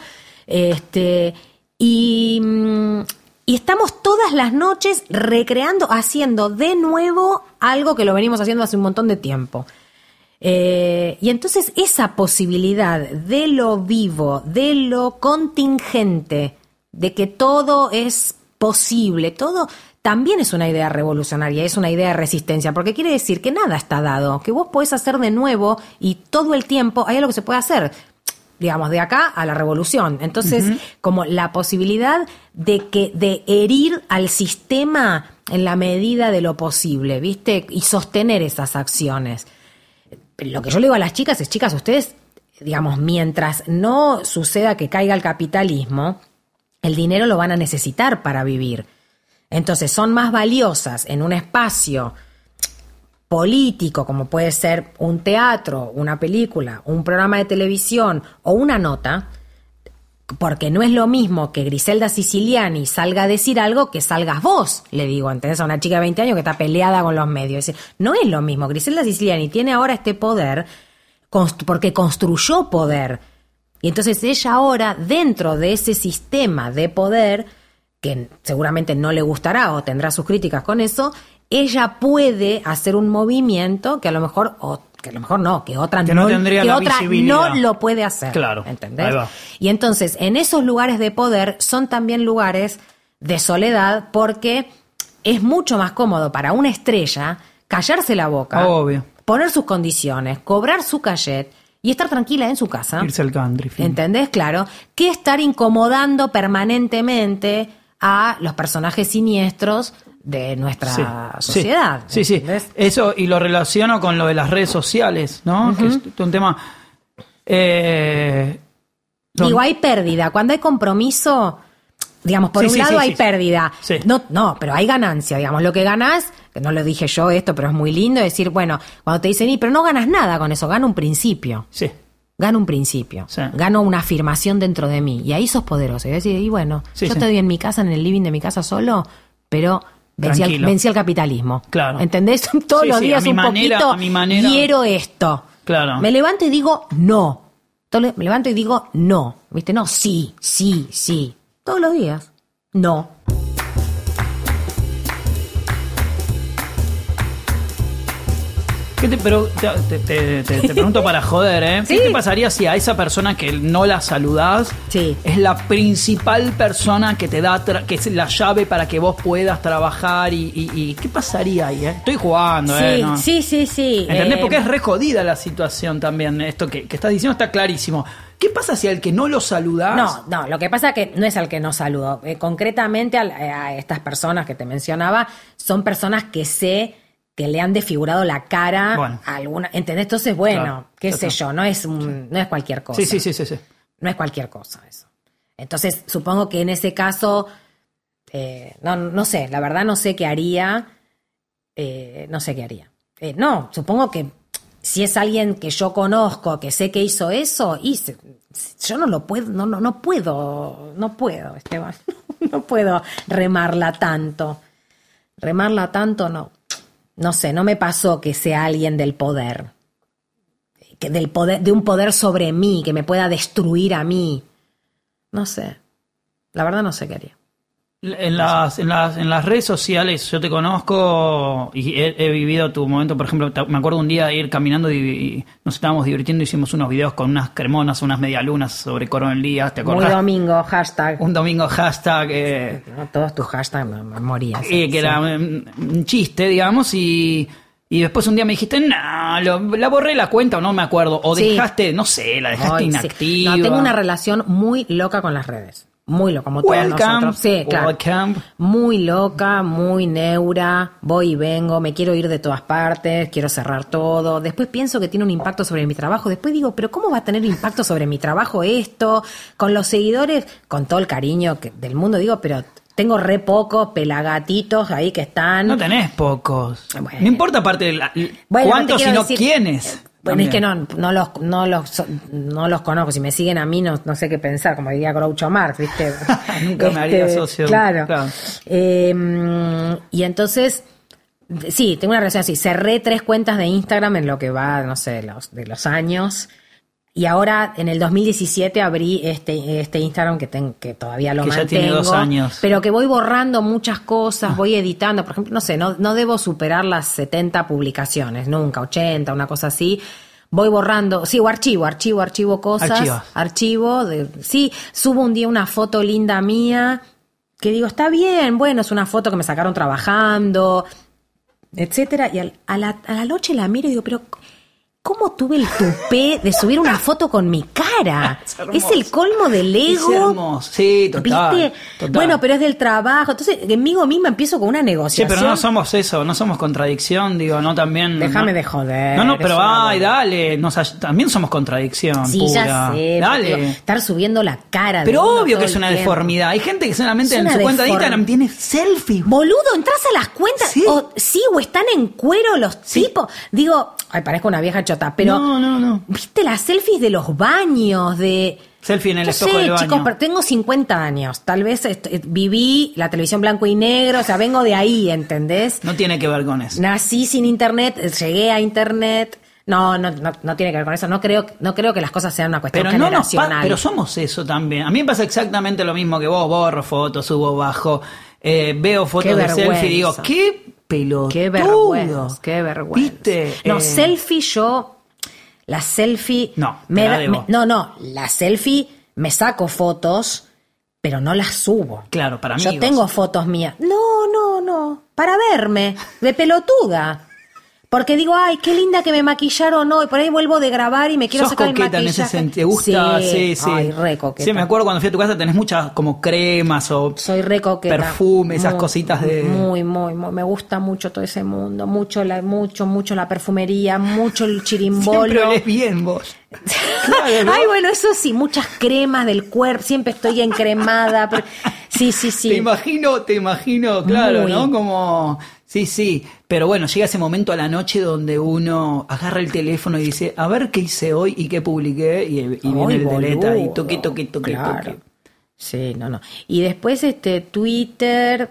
Este, y mm, y estamos todas las noches recreando, haciendo de nuevo algo que lo venimos haciendo hace un montón de tiempo. Eh, y entonces esa posibilidad de lo vivo, de lo contingente, de que todo es posible, todo también es una idea revolucionaria, es una idea de resistencia, porque quiere decir que nada está dado, que vos podés hacer de nuevo y todo el tiempo hay algo que se puede hacer digamos, de acá a la revolución. Entonces, como la posibilidad de que, de herir al sistema en la medida de lo posible, ¿viste? Y sostener esas acciones. Lo que yo le digo a las chicas es, chicas, ustedes, digamos, mientras no suceda que caiga el capitalismo, el dinero lo van a necesitar para vivir. Entonces, son más valiosas en un espacio político, como puede ser un teatro, una película, un programa de televisión o una nota, Porque no es lo mismo que Griselda Siciliani salga a decir algo que salgas vos, le digo, ¿entendés? A una chica de 20 años que está peleada con los medios. No es lo mismo. Griselda Siciliani tiene ahora este poder porque construyó poder. Y entonces ella ahora, dentro de ese sistema de poder, que seguramente no le gustará o tendrá sus críticas con eso, ella puede hacer un movimiento que a lo mejor, o que a lo mejor no, que otra Que no tendría que la otra visibilidad. no lo puede hacer. Claro, ¿Entendés? Y entonces, en esos lugares de poder son también lugares de soledad porque es mucho más cómodo para una estrella callarse la boca, Obvio. poner sus condiciones, cobrar su cachet y estar tranquila en su casa. Irse al country. fin. ¿Entendés? Claro. Que estar incomodando permanentemente a los personajes siniestros de nuestra Sí, sociedad. Sí, sí. Eso, y lo relaciono con lo de las redes sociales, ¿no? Que es un tema. Eh, Digo, hay pérdida. Cuando hay compromiso, digamos, por Sí, un lado hay pérdida. Sí. No, no, pero hay ganancia, digamos. Lo que ganás, que no lo dije yo esto, pero es muy lindo decir, bueno, cuando te dicen, y pero no ganas nada con eso, gana un principio. Sí. Gano un principio, Sí. gano una afirmación dentro de mí y ahí sos poderoso. Y decir, y bueno, yo sí. estoy en mi casa, en el living de mi casa solo, pero vencí al, vencí al capitalismo. Claro. ¿Entendés? Todos Sí, los días un manera- poquito manera. quiero esto. Claro. Me levanto y digo no. Me levanto y digo no. ¿Viste? No, sí, sí, sí. Todos los días. No. ¿Qué te, pero te, te- te- te- te pregunto para joder, ¿eh? ¿Qué Sí. te pasaría si a esa persona que no la saludás Sí. es la principal persona que te da, tra- que es la llave para que vos puedas trabajar y, y- y- ¿qué pasaría ahí, eh? Estoy jugando, ¿eh? Sí, ¿no? sí, sí, sí. ¿Entendés? Eh, Porque es re jodida la situación también. Esto que, que estás diciendo está clarísimo. ¿Qué pasa si al que no lo saludás? No, no, lo que pasa es que no es al que no saludo. Eh, concretamente eh, a, estas personas que te mencionaba, son personas que sé que le han desfigurado la cara Bueno. a alguna. ¿Entendés? Entonces, bueno, Claro, qué sé yo, no es, un- no es cualquier cosa. Sí, sí, sí, sí, sí. No es cualquier cosa eso. Entonces, supongo que en ese caso, eh, no, no sé, la verdad no sé qué haría. eh, no sé qué haría. Eh, no, supongo que si es alguien que yo conozco, que sé que hizo eso, y se- yo no lo puedo, no, no, no puedo, no puedo, Esteban, no puedo remarla tanto. Remarla tanto, no. No sé, no me pasó que sea alguien del poder que del poder, de un poder sobre mí, que me pueda destruir a mí. No sé. La verdad no sé qué haría. En las, en, las, en las redes sociales yo te conozco y he, he vivido tu momento, por ejemplo, me acuerdo un día de ir caminando y, y nos estábamos divirtiendo, hicimos unos videos con unas cremonas, unas medialunas sobre Díaz, ¿te acordás? domingo, hashtag. Un domingo hashtag eh, No, todos tus hashtags me, me moría. eh, que sí. era un, un chiste, digamos, y, y después un día me dijiste, no, lo- la borré la cuenta o no me acuerdo, o Sí. dejaste, no sé, la dejaste sí. inactiva. No, tengo una relación muy loca con las redes. Muy loca, como todos Welcome, nosotros. Sí, claro. welcome. Muy loca, muy neura, voy y vengo, me quiero ir de todas partes, quiero cerrar todo. Después pienso que tiene un impacto sobre mi trabajo. Después digo, pero ¿cómo va a tener impacto sobre mi trabajo esto? Con los seguidores, con todo el cariño que, del mundo, digo, pero tengo re pocos pelagatitos ahí que están. No tenés pocos. Bueno. No importa aparte de la- Bueno, cuántos, sino decir- quiénes. Bueno, es que no, no los, no los, no los conozco. Si me siguen a mí, no, no sé qué pensar, como diría Groucho Marx, ¿viste? Nunca me haría socio. Claro. Claro. Eh, y entonces, sí, tengo una relación así. Cerré tres cuentas de Instagram en lo que va, no sé, los, de los años. Y ahora, en el 2017, abrí este, este Instagram que, ten- que todavía lo Que ya mantengo. tiene dos años. Pero que voy borrando muchas cosas, voy editando. Por ejemplo, no sé, no, no debo superar las 70 publicaciones, nunca, 80, una cosa así. Voy borrando, sí, o archivo, archivo, archivo cosas. Archivas. Archivo, de, sí, subo un día una foto linda mía, que digo, está bien, bueno, es una foto que me sacaron trabajando, etcétera. Y al- a, la, a la noche la miro y digo, pero ¿cómo tuve el tupé de subir una foto con mi cara? Es es, el colmo del Es ego. hermoso. Sí, total. ¿Viste? total. Bueno, pero es del trabajo. Entonces, conmigo misma empiezo con una Sí, negociación. pero no somos eso, no somos contradicción, digo, no también. Déjame no- de joder, No, no, pero ay, dale, también somos contradicción. Sí, pura. ya sé. Dale. digo, estar subiendo la cara. de Pero obvio que es una deformidad. Hay gente que solamente Es en su cuenta de Instagram tiene selfies. Boludo, entras a las cuentas. Sí. O, sí, o están en cuero los Sí. tipos. Digo, ay, parezco una vieja chota, pero No, no, no. ¿viste las selfies de los baños? De. Selfie en el espejo del baño. chicos, pero tengo 50 años. Tal vez eh, viví la televisión blanco y negro, o sea, vengo de ahí, ¿entendés? No tiene que ver con eso. Nací sin internet, eh, llegué a internet. No, no, no, no tiene que ver con eso. No creo, no creo que las cosas sean una cuestión Pero no nos pa- generacional. pero somos eso también. A mí me pasa exactamente lo mismo que vos, borro fotos, subo bajo, eh, veo fotos de selfie y digo, qué pelotudo. Qué vergüenza, qué vergüenza. ¿Viste? No, Eh, selfie yo, la selfie... No, me la debo. me- no, no, la selfie me saco fotos, pero no las subo. Claro, para Yo amigos. tengo fotos mías. No, no, no, para verme, de pelotuda. Porque digo, ay, qué linda que me maquillaron hoy. Por ahí vuelvo de grabar y me quiero Sos sacar el coqueta en maquillaje. ese sentido. ¿Te gusta? Sí, sí. Ay, re coqueta. Sí, me acuerdo cuando fui a tu casa tenés muchas como cremas o Soy re coqueta. perfume, esas Muy, cositas de... Muy, muy, muy. Me gusta mucho todo ese mundo. Mucho, la, mucho, mucho la perfumería, mucho el chirimbolo. Siempre olés bien vos. Claro, ¿no? Ay, bueno, eso sí, muchas cremas del cuerpo. Siempre estoy encremada. pero- Sí, sí, sí. Te imagino, te imagino, claro, Muy. ¿no? Como, sí, sí, pero bueno, llega ese momento a la noche donde uno agarra el teléfono y dice, a ver qué hice hoy y qué publiqué, y, y viene el deleta y toque, toque, toque, Claro. toque. Sí, no, no. Y después este Twitter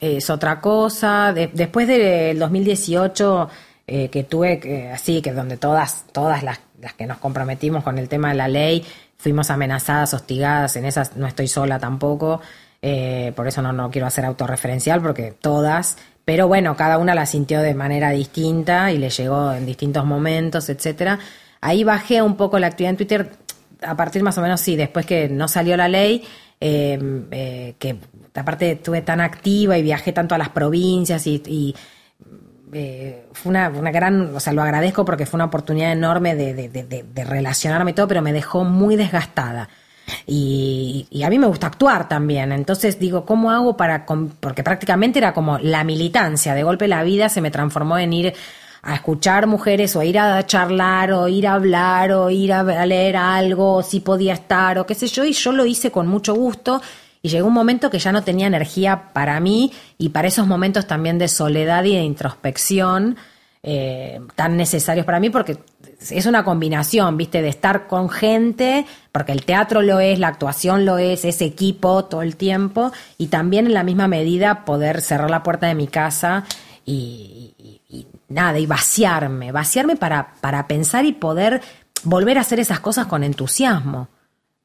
es otra cosa. De- después del 2018 eh, que tuve que así que donde todas todas las, las que nos comprometimos con el tema de la ley fuimos amenazadas, hostigadas, en esas no estoy sola tampoco. eh, por eso no, no quiero hacer autorreferencial porque todas, pero bueno, cada una la sintió de manera distinta y le llegó en distintos momentos, etcétera. Ahí bajé un poco la actividad en Twitter a partir más o menos, sí, después que no salió la ley, eh, eh, que aparte estuve tan activa y viajé tanto a las provincias y, y, eh, fue una, una gran, o sea, lo agradezco porque fue una oportunidad enorme de, de- de- de- de relacionarme y todo, pero me dejó muy desgastada. Y, y a mí me gusta actuar también, entonces digo, ¿cómo hago para...? Porque prácticamente era como la militancia, de golpe la vida se me transformó en ir a escuchar mujeres o ir a charlar o ir a hablar o ir a leer algo, o si podía estar o qué sé yo, y yo lo hice con mucho gusto. Y llegó un momento que ya no tenía energía para mí y para esos momentos también de soledad y de introspección eh, tan necesarios para mí porque es una combinación, viste, de estar con gente, porque el teatro lo es, la actuación lo es, es equipo todo el tiempo y también en la misma medida poder cerrar la puerta de mi casa y, y- nada, y vaciarme, vaciarme para, para pensar y poder volver a hacer esas cosas con entusiasmo.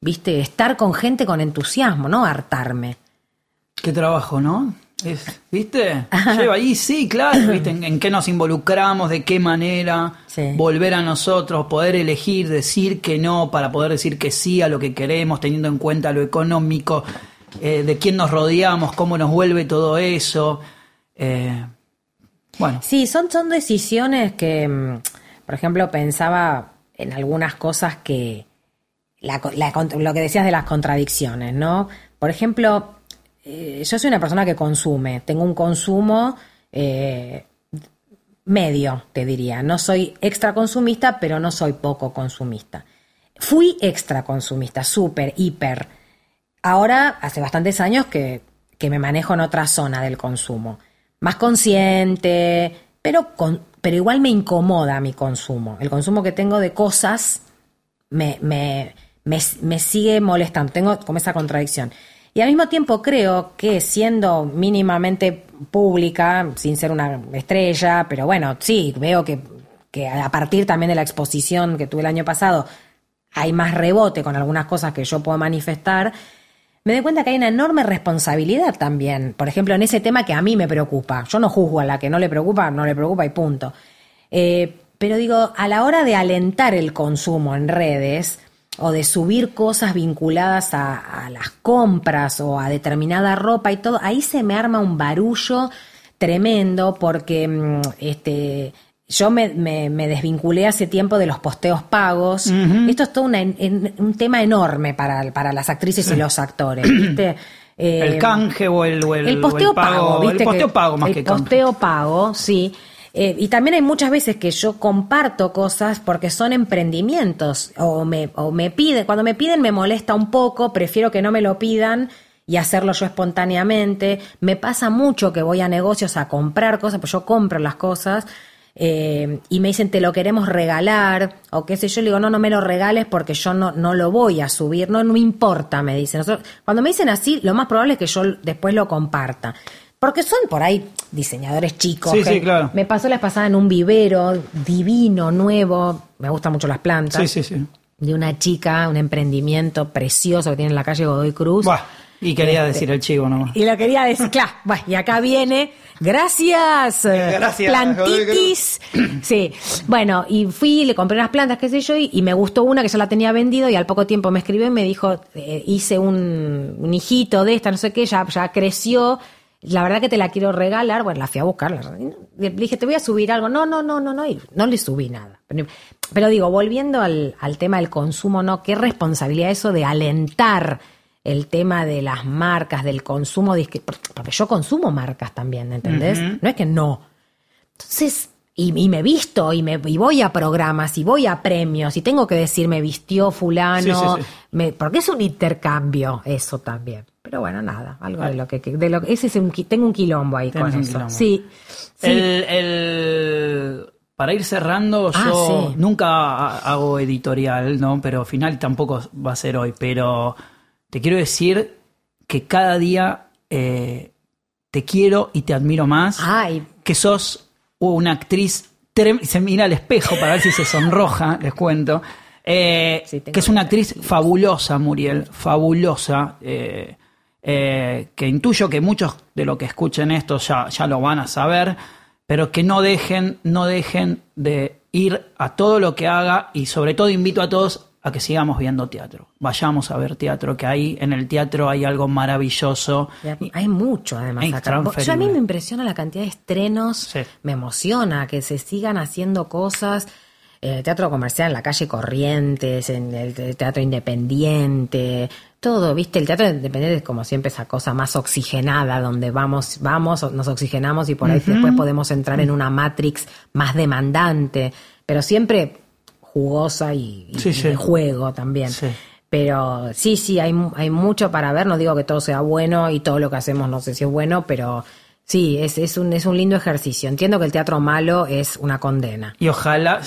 ¿Viste? Estar con gente con entusiasmo, no hartarme. Qué trabajo, ¿no? Es, ¿Viste? Lleva ahí, sí, claro, ¿viste? En, en qué nos involucramos, de qué manera, Sí. volver a nosotros, poder elegir, decir que no, para poder decir que sí a lo que queremos, teniendo en cuenta lo económico, eh, de quién nos rodeamos, cómo nos vuelve todo eso. Eh, bueno, Sí, son, son decisiones que, mm, por ejemplo, pensaba en algunas cosas que, la la lo que decías de las contradicciones, ¿no? Por ejemplo, eh, yo soy una persona que consume, tengo un consumo eh, medio, te diría. No soy extra consumista, pero no soy poco consumista. Fui extra consumista, súper, hiper. Ahora, hace bastantes años que, que me manejo en otra zona del consumo. Más consciente, pero, con, pero igual me incomoda mi consumo. El consumo que tengo de cosas me, me, me, me sigue molestando. Tengo como esa contradicción. Y al mismo tiempo creo que siendo mínimamente pública, sin ser una estrella, pero bueno, sí, veo que, que a partir también de la exposición que tuve el año pasado, hay más rebote con algunas cosas que yo puedo manifestar, me doy cuenta que hay una enorme responsabilidad también. Por ejemplo, en ese tema que a mí me preocupa. Yo no juzgo a la que no le preocupa, no le preocupa y punto. Eh, pero digo, a la hora de alentar el consumo en redes o de subir cosas vinculadas a, a las compras o a determinada ropa y todo, ahí se me arma un barullo tremendo porque mm, este, yo me, me- me desvinculé hace tiempo de los posteos pagos. Esto es todo una- en- un tema enorme para, para las actrices y los actores, ¿viste? Eh, el canje o el, o el, el o posteo el pago, ¿viste? El posteo que- pago más el que canje. posteo pago, sí. Eh, y también hay muchas veces que yo comparto cosas porque son emprendimientos o me, o me piden, cuando me piden me molesta un poco, prefiero que no me lo pidan y hacerlo yo espontáneamente. Me pasa mucho que voy a negocios a comprar cosas, pues yo compro las cosas. eh, y me dicen te lo queremos regalar o qué sé yo, le digo no, no me lo regales porque yo no, no lo voy a subir, no, no me importa, me dicen. Cuando me dicen así, lo más probable es que yo después lo comparta. Porque son por ahí diseñadores chicos. Sí, sí, claro. Me pasó la pasada en un vivero divino, nuevo. Me gustan mucho las plantas Sí, sí, sí. de una chica, un emprendimiento precioso que tiene en la calle Godoy Cruz. Buah, y quería Este, decir el chivo nomás. Y lo quería decir, claro, bueno, y acá viene, gracias, eh, Gracias, plantitis. Sí, bueno, y fui, le compré unas plantas, qué sé yo, y, y me gustó una que ya la tenía vendido y al poco tiempo me escribió y me dijo, eh, hice un, un hijito de esta, no sé qué, ya, ya creció. La verdad que te la quiero regalar, bueno, la fui a buscar. la- Le dije, te voy a subir algo. No, no, no, no, no, y no le subí nada. Pero, pero digo, volviendo al, al tema del consumo, ¿no? Qué responsabilidad eso de alentar el tema de las marcas, del consumo, porque yo consumo marcas también, ¿entendés? No es que no. Entonces, y, y me visto, y, me, y voy a programas, y voy a premios, y tengo que decir, me vistió fulano, Sí, sí, sí. me- porque es un intercambio eso también. Pero bueno, nada, algo de lo que, de lo que- ese es un, tengo un quilombo ahí con eso. quilombo. Sí, sí. El, el- para ir cerrando, Ah, yo nunca ha- hago editorial, ¿no? Pero al final tampoco va a ser hoy. Pero te quiero decir que cada día eh, te quiero y te admiro más. Ay, Que sos una actriz. Se mira al espejo para ver si se sonroja, les cuento. Eh, Sí, que es una actriz fabulosa, Muriel. Fabulosa. eh, eh, que intuyo que muchos de los que escuchen esto ya, ya lo van a saber, pero que no dejen, no dejen de ir a todo lo que haga y sobre todo invito a todos a que sigamos viendo teatro. Vayamos a ver teatro, que ahí en el teatro hay algo maravilloso. hay mucho además Es acá. Yo a mí me impresiona la cantidad de estrenos, Sí. me emociona que se sigan haciendo cosas. El teatro comercial en la calle Corrientes, en el te- teatro independiente, todo, ¿viste? El teatro independiente es como siempre esa cosa más oxigenada, donde vamos, vamos, nos oxigenamos y por ahí después podemos entrar en una matrix más demandante, pero siempre jugosa y, y Sí, sí. de juego también. Sí. Pero sí, sí, hay, hay mucho para ver. No digo que todo sea bueno y todo lo que hacemos no sé si es bueno, pero sí, es, es, un, es un lindo ejercicio. Entiendo que el teatro malo es una condena. Y ojalá.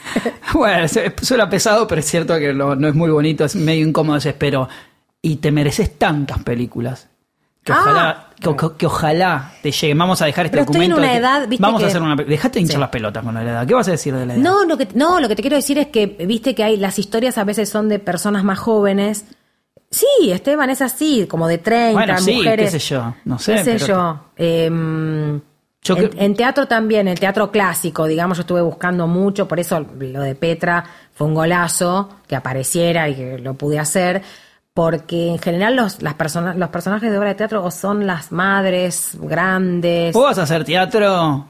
bueno, suena pesado, pero es cierto que lo- no es muy bonito, es medio incómodo pero. Y te mereces tantas películas. Que Ah. ojalá, que, que- que ojalá te lleguen. Vamos a dejar este Pero estoy en documento. de una que- edad, viste Vamos que- a hacer una. Dejate de hinchar Sí. las pelotas con la edad. ¿Qué vas a decir de la edad? No, lo que, no, lo que te quiero decir es que, viste que hay las historias a veces son de personas más jóvenes. Sí, Esteban es así, como de 30, Bueno, sí, mujeres. qué sé yo, no sé, Qué sé pero- yo. Em, Yo en, en teatro también, el teatro clásico, digamos, yo estuve buscando mucho, por eso lo de Petra fue un golazo que apareciera y que lo pude hacer, porque en general los, las personas, los personajes de obra de teatro o son las madres grandes. ¿Vos vas a hacer teatro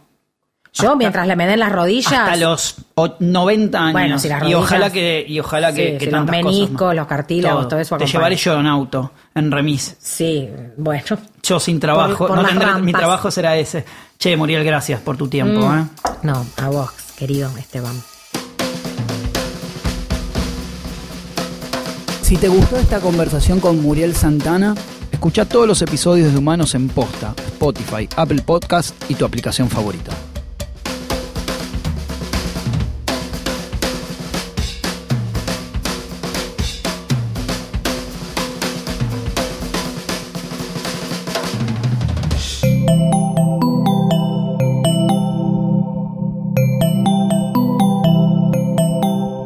Yo, mientras le me den las rodillas. hasta los o- 90 años? Bueno, si las y ojalá rodillas- que, y ojalá que, Sí, que sí, los tantas meniscos, los cartílagos, todo eso Te llevaré yo en auto, en remis. Sí, bueno. Yo sin trabajo, Por- por no tendré- mi trabajo será ese. Che, Muriel, gracias por tu tiempo. Mm. ¿eh? No, a vos, querido Esteban. Si te gustó esta conversación con Muriel Santana, escucha todos los episodios de Humanos en Posta, Spotify, Apple Podcast y tu aplicación favorita.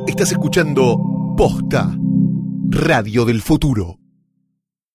Estás escuchando Posta, Radio del Futuro.